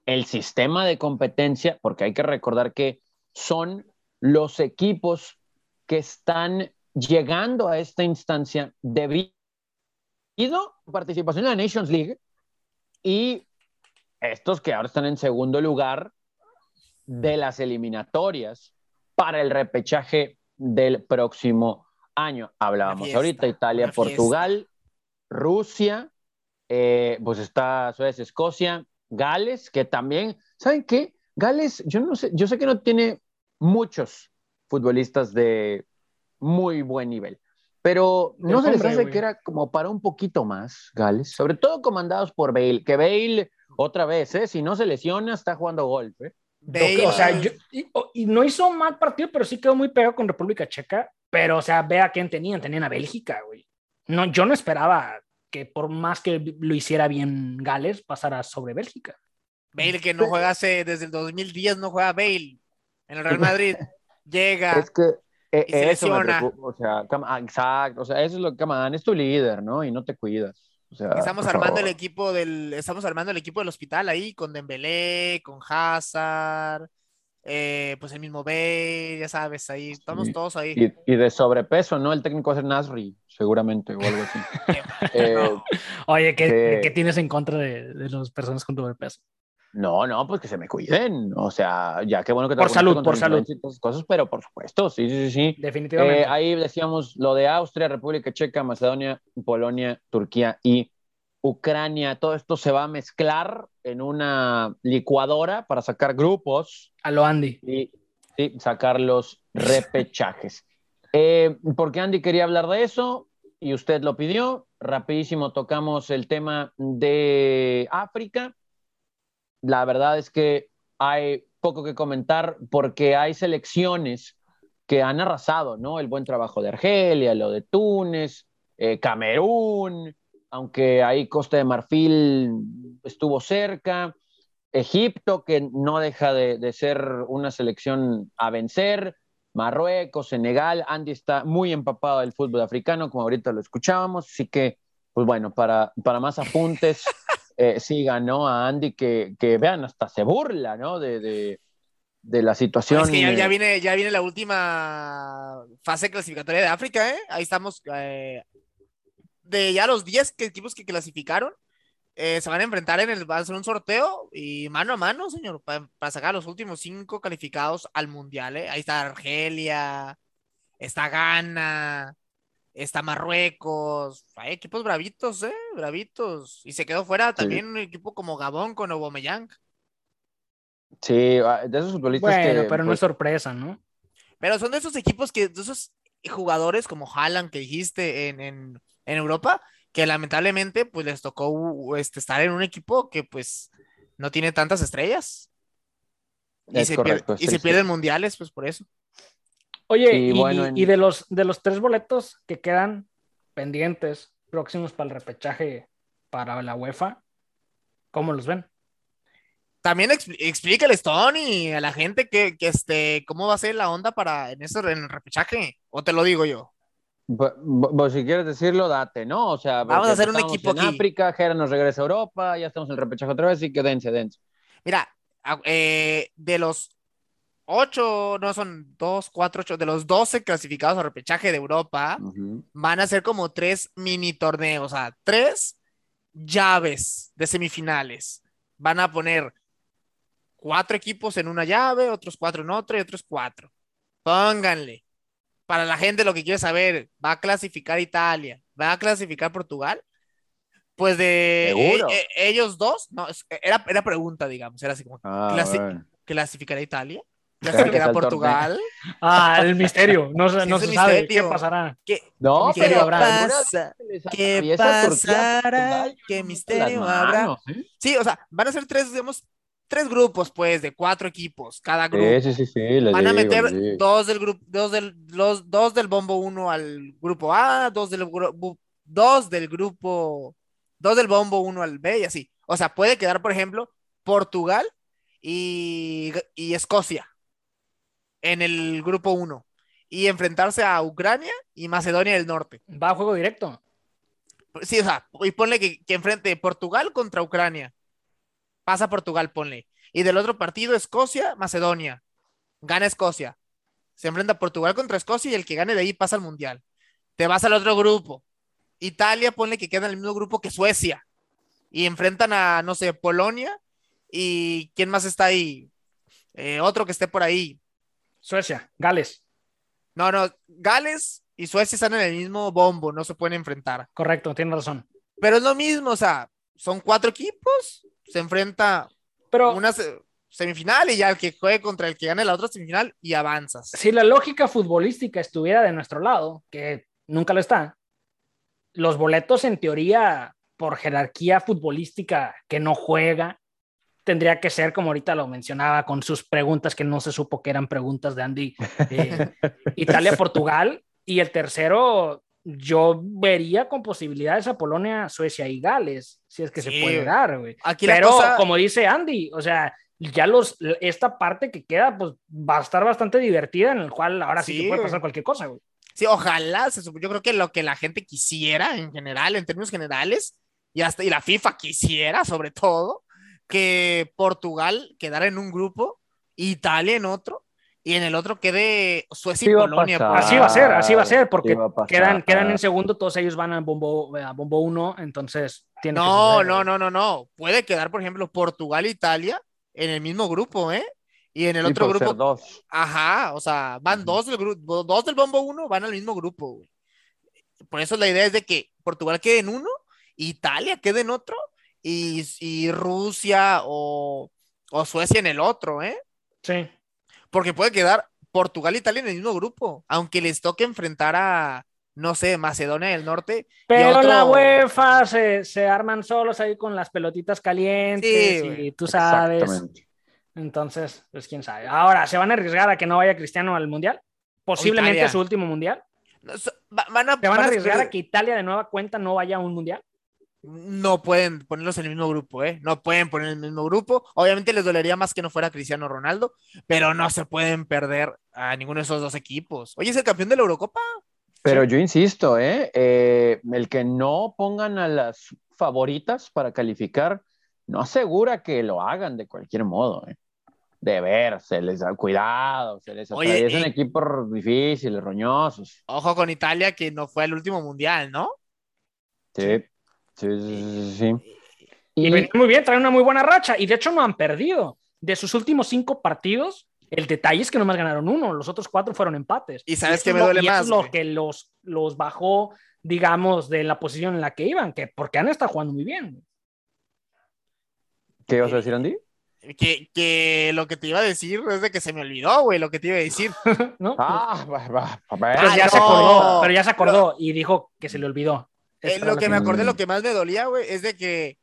Speaker 1: el sistema de competencia, porque hay que recordar que son los equipos que están llegando a esta instancia debido a participación en la Nations League y estos que ahora están en segundo lugar de las eliminatorias para el repechaje del próximo año. Hablábamos
Speaker 3: fiesta,
Speaker 1: ahorita Italia. Portugal, Rusia, eh, pues está Suecia, Escocia, Gales, que también, ¿saben qué? Gales, yo no sé, yo sé que no tiene muchos futbolistas de muy buen nivel, pero no se les hace que era como para un poquito más, Gales, sobre todo comandados por Bale, que Bale, otra vez, ¿eh? si no se lesiona, está jugando golf. ¿eh?
Speaker 3: Bale,
Speaker 2: O sea, yo- y, no hizo mal partido, pero sí quedó muy pegado con República Checa. Pero, o sea, ve a quién tenían. Tenían a Bélgica, güey. No, yo no esperaba que por más que lo hiciera bien Gales, pasara sobre Bélgica.
Speaker 3: Bale que no juega hace, desde el 2010 no juega Bale. En el Real Madrid llega.
Speaker 1: Es que eh,
Speaker 3: Y se
Speaker 1: eso me
Speaker 3: lesiona.
Speaker 1: preocupa, o sea, ah, exacto, o sea, eso es lo que Camadán es tu líder, ¿no? Y no te cuidas. O sea,
Speaker 3: Estamos armando
Speaker 1: favor.
Speaker 3: el equipo del, estamos armando el equipo del hospital ahí con Dembélé, con Hazard, eh, pues el mismo Bale, ya sabes, ahí estamos
Speaker 1: Sí.
Speaker 3: todos ahí.
Speaker 1: Y, y de sobrepeso, ¿no? El técnico va a ser Nasri, seguramente, o algo así. Eh,
Speaker 2: Oye, ¿qué,
Speaker 1: Sí.
Speaker 2: qué tienes en contra de, de las personas con sobrepeso?
Speaker 1: no, no, pues que se me cuiden. O sea, ya qué bueno que te
Speaker 2: Por salud, por salud.
Speaker 1: y todas esas cosas, pero por supuesto, sí, sí, sí. sí.
Speaker 2: Definitivamente.
Speaker 1: Eh, ahí decíamos lo de Austria, República Checa, Macedonia, Polonia, Turquía y Ucrania. Todo esto se va a mezclar en una licuadora para sacar grupos
Speaker 2: a lo Andy.
Speaker 1: y sí, sacar los repechajes. Eh, porque Andy quería hablar de eso y usted lo pidió. Rapidísimo tocamos el tema de África. La verdad es que hay poco que comentar porque hay selecciones que han arrasado, ¿no? El buen trabajo de Argelia, lo de Túnez, eh, Camerún, aunque ahí Costa de Marfil estuvo cerca. Egipto, que no deja de, de ser una selección a vencer, Marruecos, Senegal, Andy está muy empapado del fútbol africano, como ahorita lo escuchábamos, así que, pues bueno, para, para más apuntes, eh, sigan, ¿no? A Andy, que, que vean, hasta se burla, ¿no? De, de, de la situación.
Speaker 3: es que ya, ya viene, ya viene la última fase clasificatoria de África, ¿eh? Ahí estamos. eh, de ya los 10 que- equipos que clasificaron, eh, se van a enfrentar en el, va a ser un sorteo y mano a mano, señor, pa- para, sacar los últimos cinco calificados al mundial, ¿eh? Ahí está Argelia, está Ghana, está Marruecos, hay equipos bravitos, ¿eh? Bravitos. Y se quedó fuera también un equipo como Gabón con Aubameyang.
Speaker 1: Sí, ah, de esos futbolistas
Speaker 2: Bueno,
Speaker 1: que,
Speaker 2: pero no
Speaker 1: pues,
Speaker 2: es sorpresa, ¿no?
Speaker 3: Pero son de esos equipos que, de esos jugadores como Haaland que dijiste en, en, en Europa, que lamentablemente pues les tocó uh, este, estar en un equipo que pues no tiene tantas estrellas. Y,
Speaker 1: Es
Speaker 3: se,
Speaker 1: correcto,
Speaker 3: pier- y
Speaker 1: sí,
Speaker 3: se
Speaker 1: sí.
Speaker 3: pierden mundiales, pues por eso.
Speaker 2: Oye,
Speaker 1: Y
Speaker 2: y,
Speaker 1: bueno, en-
Speaker 2: y de los de los tres boletos que quedan pendientes, próximos para el repechaje para la UEFA, ¿cómo los ven?
Speaker 3: también expl- explícales, Tony, a la gente que, que, este, cómo va a ser la onda para en, eso, en el repechaje. O te lo digo yo.
Speaker 1: Bu- si quieres decirlo, date, ¿no? O sea,
Speaker 3: Vamos a hacer un equipo
Speaker 1: en
Speaker 3: aquí.
Speaker 1: África, Jera nos regresa a Europa, ya estamos en el repechaje otra vez y que dense, dense.
Speaker 3: Mira, eh, de los ocho, no son dos, cuatro, ocho, de los 12 clasificados al repechaje de Europa,
Speaker 1: Ujú.
Speaker 3: van a ser como tres mini torneos, o sea, tres llaves de semifinales. Van a poner cuatro equipos en una llave, otros cuatro en otra y otros cuatro. Pónganle. Para la gente lo que quiere saber, ¿va a clasificar Italia? ¿Va a clasificar Portugal? Pues de
Speaker 1: ¿Seguro?
Speaker 3: e- e- ellos dos, no, es- era, era pregunta, digamos, era así como,
Speaker 1: Ah,
Speaker 3: Clasi-
Speaker 1: bueno.
Speaker 3: ¿clasificará Italia? ¿Clasificará Portugal?
Speaker 2: Ah, el misterio. No, no se sabe
Speaker 3: misterio.
Speaker 2: qué pasará.
Speaker 3: ¿Qué,
Speaker 1: No,
Speaker 2: ¿Qué
Speaker 1: pero
Speaker 2: habrá?
Speaker 3: pasa? ¿Qué pasará? ¿Qué misterio habrá?
Speaker 1: ¿eh?
Speaker 3: Sí, o sea, van a ser tres, digamos, tres grupos, pues, de cuatro equipos, cada grupo.
Speaker 1: Sí, sí, sí,
Speaker 3: Van a meter
Speaker 1: digo.
Speaker 3: dos del grupo, dos del, los, dos del bombo uno al grupo A, dos del grupo, dos del grupo, dos del bombo uno al B y así. O sea, puede quedar, por ejemplo, Portugal y, y Escocia en el grupo uno y enfrentarse a Ucrania y Macedonia del Norte.
Speaker 2: Va a juego directo.
Speaker 3: Sí, o sea, y ponle que, que enfrente Portugal contra Ucrania. Pasa Portugal, ponle. Y del otro partido, Escocia, Macedonia. Gana Escocia. Se enfrenta Portugal contra Escocia y el que gane de ahí pasa al Mundial. Te vas al otro grupo. Italia, ponle que queda en el mismo grupo que Suecia. Y enfrentan a, no sé, Polonia. ¿Y quién más está ahí? Eh, otro que esté por ahí.
Speaker 2: Suecia, Gales.
Speaker 3: No, no, Gales y Suecia están en el mismo bombo, no se pueden enfrentar.
Speaker 2: Correcto, tienes razón.
Speaker 3: Pero es lo mismo, o sea, son cuatro equipos, se enfrenta
Speaker 2: Pero
Speaker 3: una se- semifinal y ya el que juegue contra el que gane la otra semifinal y avanzas.
Speaker 2: si la lógica futbolística estuviera de nuestro lado, que nunca lo está, los boletos en teoría por jerarquía futbolística que no juega, tendría que ser como ahorita lo mencionaba con sus preguntas que no se supo que eran preguntas de Andy, eh, Italia-Portugal, y el tercero yo vería con posibilidades a Polonia, Suecia y Gales, si es que se puede dar, güey.
Speaker 3: Aquí
Speaker 2: Pero
Speaker 3: cosa,
Speaker 2: como dice Andy, o sea, ya los, esta parte que queda, pues va a estar bastante divertida, en el cual ahora sí,
Speaker 3: Sí,
Speaker 2: que puede pasar cualquier cosa, güey.
Speaker 3: sí, ojalá, se yo creo que lo que la gente quisiera en general, en términos generales, y hasta y la FIFA quisiera sobre todo, que Portugal quedara en un grupo, Italia en otro, y en el otro quede Suecia
Speaker 1: Sí
Speaker 3: y Polonia.
Speaker 2: Así va a ser, así va a ser, porque
Speaker 1: a
Speaker 2: quedan, quedan en segundo, todos ellos van al bombo, a bombo uno, entonces tiene que
Speaker 3: No,
Speaker 2: suceder,
Speaker 3: no, no, no, no. Puede quedar, por ejemplo, Portugal e Italia en el mismo grupo, ¿eh? Y en el
Speaker 1: Sí,
Speaker 3: otro grupo,
Speaker 1: dos.
Speaker 3: ajá, o sea, van dos del grupo, dos del bombo uno van al mismo grupo, güey. Por eso la idea es de que Portugal quede en uno, Italia quede en otro, y, y Rusia o, o Suecia en el otro, ¿eh?
Speaker 2: Sí.
Speaker 3: Porque puede quedar Portugal e Italia en el mismo grupo, aunque les toque enfrentar a, no sé, Macedonia del Norte.
Speaker 2: Pero
Speaker 3: otro-
Speaker 2: la UEFA se, se arman solos ahí con las pelotitas calientes
Speaker 3: Sí,
Speaker 2: y tú sabes. Entonces, pues quién sabe. Ahora, ¿se van a arriesgar a que no vaya Cristiano al Mundial? Posiblemente su último Mundial.
Speaker 3: No, so- van a,
Speaker 2: ¿Se van a
Speaker 3: van a
Speaker 2: arriesgar a que Italia de nueva cuenta no vaya a un Mundial?
Speaker 3: No pueden ponerlos en el mismo grupo, ¿eh? No pueden poner en el mismo grupo. Obviamente les dolería más que no fuera Cristiano Ronaldo, pero no se pueden perder a ninguno de esos dos equipos. Oye, es el campeón de la Eurocopa.
Speaker 1: Pero yo insisto, ¿eh? Eh, el que no pongan a las favoritas para calificar no asegura que lo hagan de cualquier modo. ¿eh? De ver, se les da cuidado, se les atraviesan
Speaker 3: y-
Speaker 1: equipos difíciles, roñosos.
Speaker 3: Ojo con Italia, que no fue al último mundial, ¿no?
Speaker 1: Sí, sí, sí. sí, sí.
Speaker 2: Y,
Speaker 1: Y,
Speaker 2: muy bien, traen una muy buena racha. Y de hecho no han perdido. De sus últimos cinco partidos, el detalle es que nomás ganaron uno. Los otros cuatro fueron empates.
Speaker 3: ¿Y sabes
Speaker 2: es
Speaker 3: me
Speaker 2: lo-
Speaker 3: duele
Speaker 2: y eso
Speaker 3: más,
Speaker 2: es lo
Speaker 3: güey?
Speaker 2: que los, los bajó, digamos, de la posición en la que iban. Que porque han estado jugando muy bien.
Speaker 1: ¿Qué ibas a decir, Andy?
Speaker 3: Que, que lo que te iba a decir es de que se me olvidó, güey, lo que te iba a decir.
Speaker 2: ¿no?
Speaker 1: Ah, va, va, a ver.
Speaker 2: pero, ya
Speaker 3: ah,
Speaker 2: se acordó, pero ya se acordó y dijo que se le olvidó.
Speaker 3: Eh,
Speaker 2: Esa
Speaker 3: lo que me acordé, lo que más me dolía, güey, es de que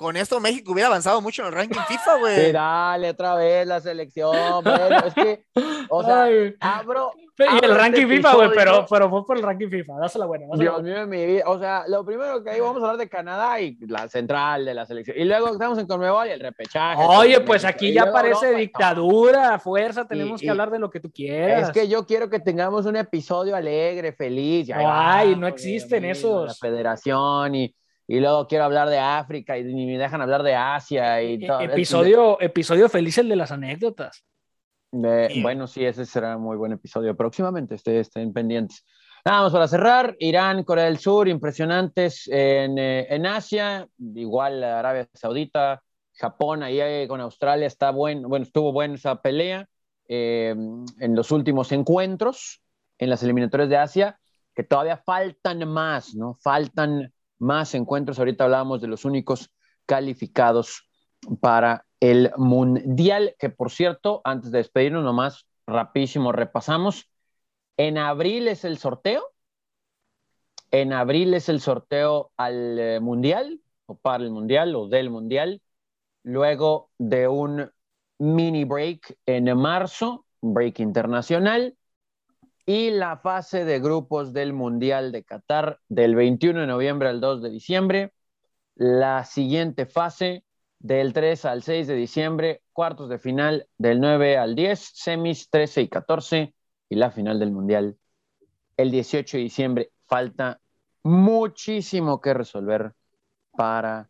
Speaker 3: con esto México hubiera avanzado mucho en el ranking FIFA, güey.
Speaker 1: Sí, dale otra vez la selección. Bueno, es que, o sea,
Speaker 2: Ay.
Speaker 1: abro.
Speaker 2: Y
Speaker 1: abro
Speaker 2: el ranking
Speaker 1: este
Speaker 2: FIFA, güey, pero, pero fue por el ranking FIFA. Dásela buena. dásela
Speaker 1: Dios
Speaker 2: buena.
Speaker 1: mío de mi vida. O sea, lo primero que ahí vamos a hablar de Canadá y la central de la selección. Y luego estamos en Conmebol y el repechaje.
Speaker 2: Oye, pues aquí
Speaker 1: Y
Speaker 2: ya parece
Speaker 1: Europa.
Speaker 2: dictadura, fuerza, tenemos
Speaker 1: Y-
Speaker 2: que hablar de lo que tú quieras.
Speaker 1: Es que yo quiero que tengamos un episodio alegre, feliz. y ahí
Speaker 2: No
Speaker 1: vamos,
Speaker 2: existen esos.
Speaker 1: La federación y, y luego quiero hablar de África y ni me dejan hablar de Asia y
Speaker 2: E-
Speaker 1: todo.
Speaker 2: episodio, episodio feliz el de las anécdotas.
Speaker 1: Bueno, sí, ese será un muy buen episodio. Próximamente este- estén pendientes. Nada más para cerrar, Irán, Corea del Sur, impresionantes en, eh, en Asia, igual Arabia Saudita, Japón, ahí eh, con Australia está bueno, bueno, estuvo buena esa pelea eh, en los últimos encuentros en las eliminatorias de Asia, que todavía faltan más, ¿no? Faltan más encuentros. Ahorita hablábamos de los únicos calificados para el Mundial, que por cierto, antes de despedirnos, nomás rapidísimo repasamos. En abril es el sorteo. En abril es el sorteo al eh, Mundial, o para el Mundial, o del Mundial. Luego de un mini break en marzo, break internacional. Y la fase de grupos del Mundial de Qatar del 21 de noviembre al 2 de diciembre. La siguiente fase del 3 al 6 de diciembre, cuartos de final del 9 al 10, semis 13 y 14 y la final del Mundial el 18 de diciembre. Falta muchísimo que resolver para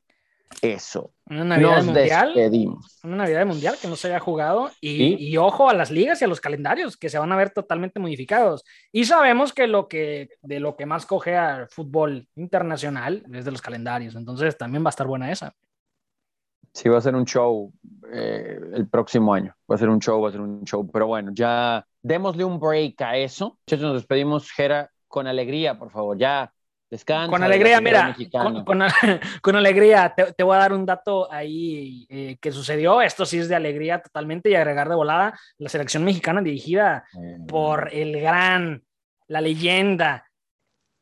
Speaker 1: eso.
Speaker 2: Una Navidad
Speaker 1: Nos
Speaker 2: mundial.
Speaker 1: despedimos.
Speaker 2: Una Navidad mundial que no se haya jugado. Y,
Speaker 1: Sí.
Speaker 2: y ojo a las ligas y a los calendarios que se van a ver totalmente modificados. Y sabemos que lo que de lo que más coge al fútbol internacional es de los calendarios. Entonces también va a estar buena esa.
Speaker 1: Sí, va a ser un show eh, el próximo año. Va a ser un show, va a ser un show. Pero bueno, ya démosle un break a eso. Muchachos, nos despedimos, Jera, con alegría, por favor. Ya, descansa.
Speaker 2: Con alegría, mira, con, con- con alegría, te, te voy a dar un dato ahí eh, que sucedió. Esto sí es de alegría totalmente y agregar de volada. La selección mexicana dirigida por el gran, la leyenda,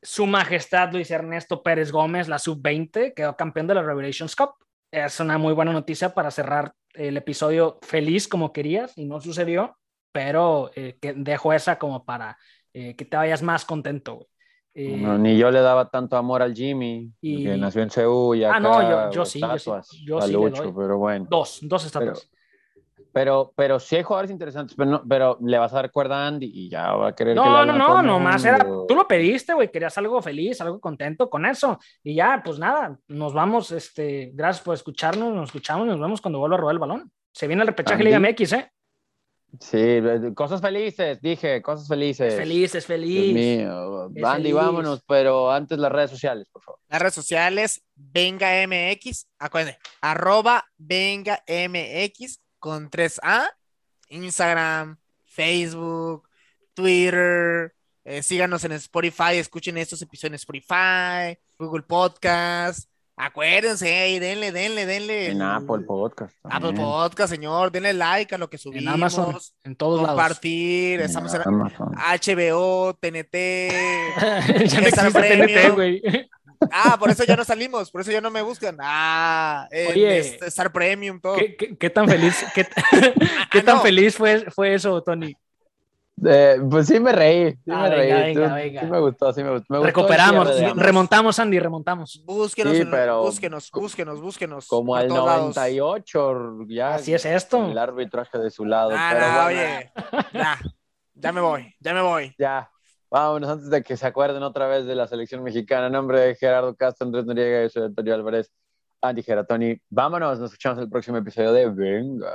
Speaker 2: su majestad Luis Ernesto Pérez Gómez, la sub-20, quedó campeón de la Revelations Cup. Es una muy buena noticia para cerrar el episodio feliz como querías y no sucedió, pero eh, que dejo esa como para eh, que te vayas más contento. güey. Eh,
Speaker 1: No, ni yo le daba tanto amor al Jimmy,
Speaker 2: Y-
Speaker 1: que nació en Seúl y
Speaker 2: Ah,
Speaker 1: acá,
Speaker 2: no, yo- yo sí, yo sí,
Speaker 1: estatuas
Speaker 2: yo sí le
Speaker 1: Lucho,
Speaker 2: doy.
Speaker 1: pero bueno.
Speaker 2: dos, dos estatuas.
Speaker 1: Pero, pero sí hay jugadores interesantes, pero, no- pero le vas a dar cuerda a Andy y ya va a querer que
Speaker 2: No, no,
Speaker 1: todo
Speaker 2: no,
Speaker 1: el
Speaker 2: nomás era, tú lo pediste, güey, querías algo feliz, algo contento con eso. Y ya, pues nada, nos vamos, este, gracias por escucharnos, nos escuchamos, nos vemos cuando vuelva a robar el balón. Se viene el repechaje
Speaker 1: Andy.
Speaker 2: Liga MX, ¿eh?
Speaker 1: Sí, cosas felices, dije, cosas felices.
Speaker 2: Es feliz,
Speaker 1: Dios mío.
Speaker 2: Es
Speaker 1: Andy,
Speaker 2: feliz.
Speaker 1: vámonos, pero antes las redes sociales, por favor.
Speaker 3: Las redes sociales, Venga MX, acuérdense, arroba Venga MX con 3A, Instagram, Facebook, Twitter, eh, síganos en Spotify, escuchen estos episodios en Spotify, Google Podcast, acuérdense, ey, denle, denle, denle.
Speaker 1: En
Speaker 3: el-
Speaker 1: Apple Podcast.
Speaker 3: Apple
Speaker 1: también.
Speaker 3: Podcast, señor, denle like a lo que
Speaker 2: En
Speaker 3: subimos,
Speaker 2: Amazon, en todos lados.
Speaker 3: compartir,
Speaker 1: En
Speaker 3: estamos en
Speaker 1: Amazon.
Speaker 3: HBO, TNT,
Speaker 2: ya
Speaker 3: Star
Speaker 2: TNT,
Speaker 3: Premium.
Speaker 2: güey.
Speaker 3: Ah, por eso ya no salimos, por eso ya no me buscan. Ah, en
Speaker 2: Oye.
Speaker 3: este, Star Premium, todo.
Speaker 2: ¿Qué, qué, qué tan feliz, qué, qué
Speaker 3: Ah,
Speaker 2: tan
Speaker 3: no.
Speaker 2: feliz fue, fue eso, Tony?
Speaker 1: Eh, pues sí me reí, sí
Speaker 2: Ah,
Speaker 1: me reí.
Speaker 2: venga,
Speaker 1: tú-
Speaker 2: venga.
Speaker 1: Sí me gustó, sí me gustó. Me
Speaker 2: Recuperamos, remontamos, Andy, remontamos.
Speaker 3: Búsquenos,
Speaker 1: Sí,
Speaker 3: en-
Speaker 1: pero-
Speaker 3: búsquenos, búsquenos, búsquenos.
Speaker 1: Como al
Speaker 3: todos lados.
Speaker 1: 98, ya.
Speaker 2: Así es esto.
Speaker 1: El arbitraje de su lado.
Speaker 3: Ah,
Speaker 1: pero
Speaker 3: no,
Speaker 1: bueno,
Speaker 3: oye, ya, ya me voy, ya me voy.
Speaker 1: Ya, vámonos antes de que se acuerden otra vez de la selección mexicana. En nombre de Gerardo Castro, Andrés Noriega, yo soy Antonio Álvarez, Andy Geratoni. Vámonos, nos escuchamos en el próximo episodio de Venga.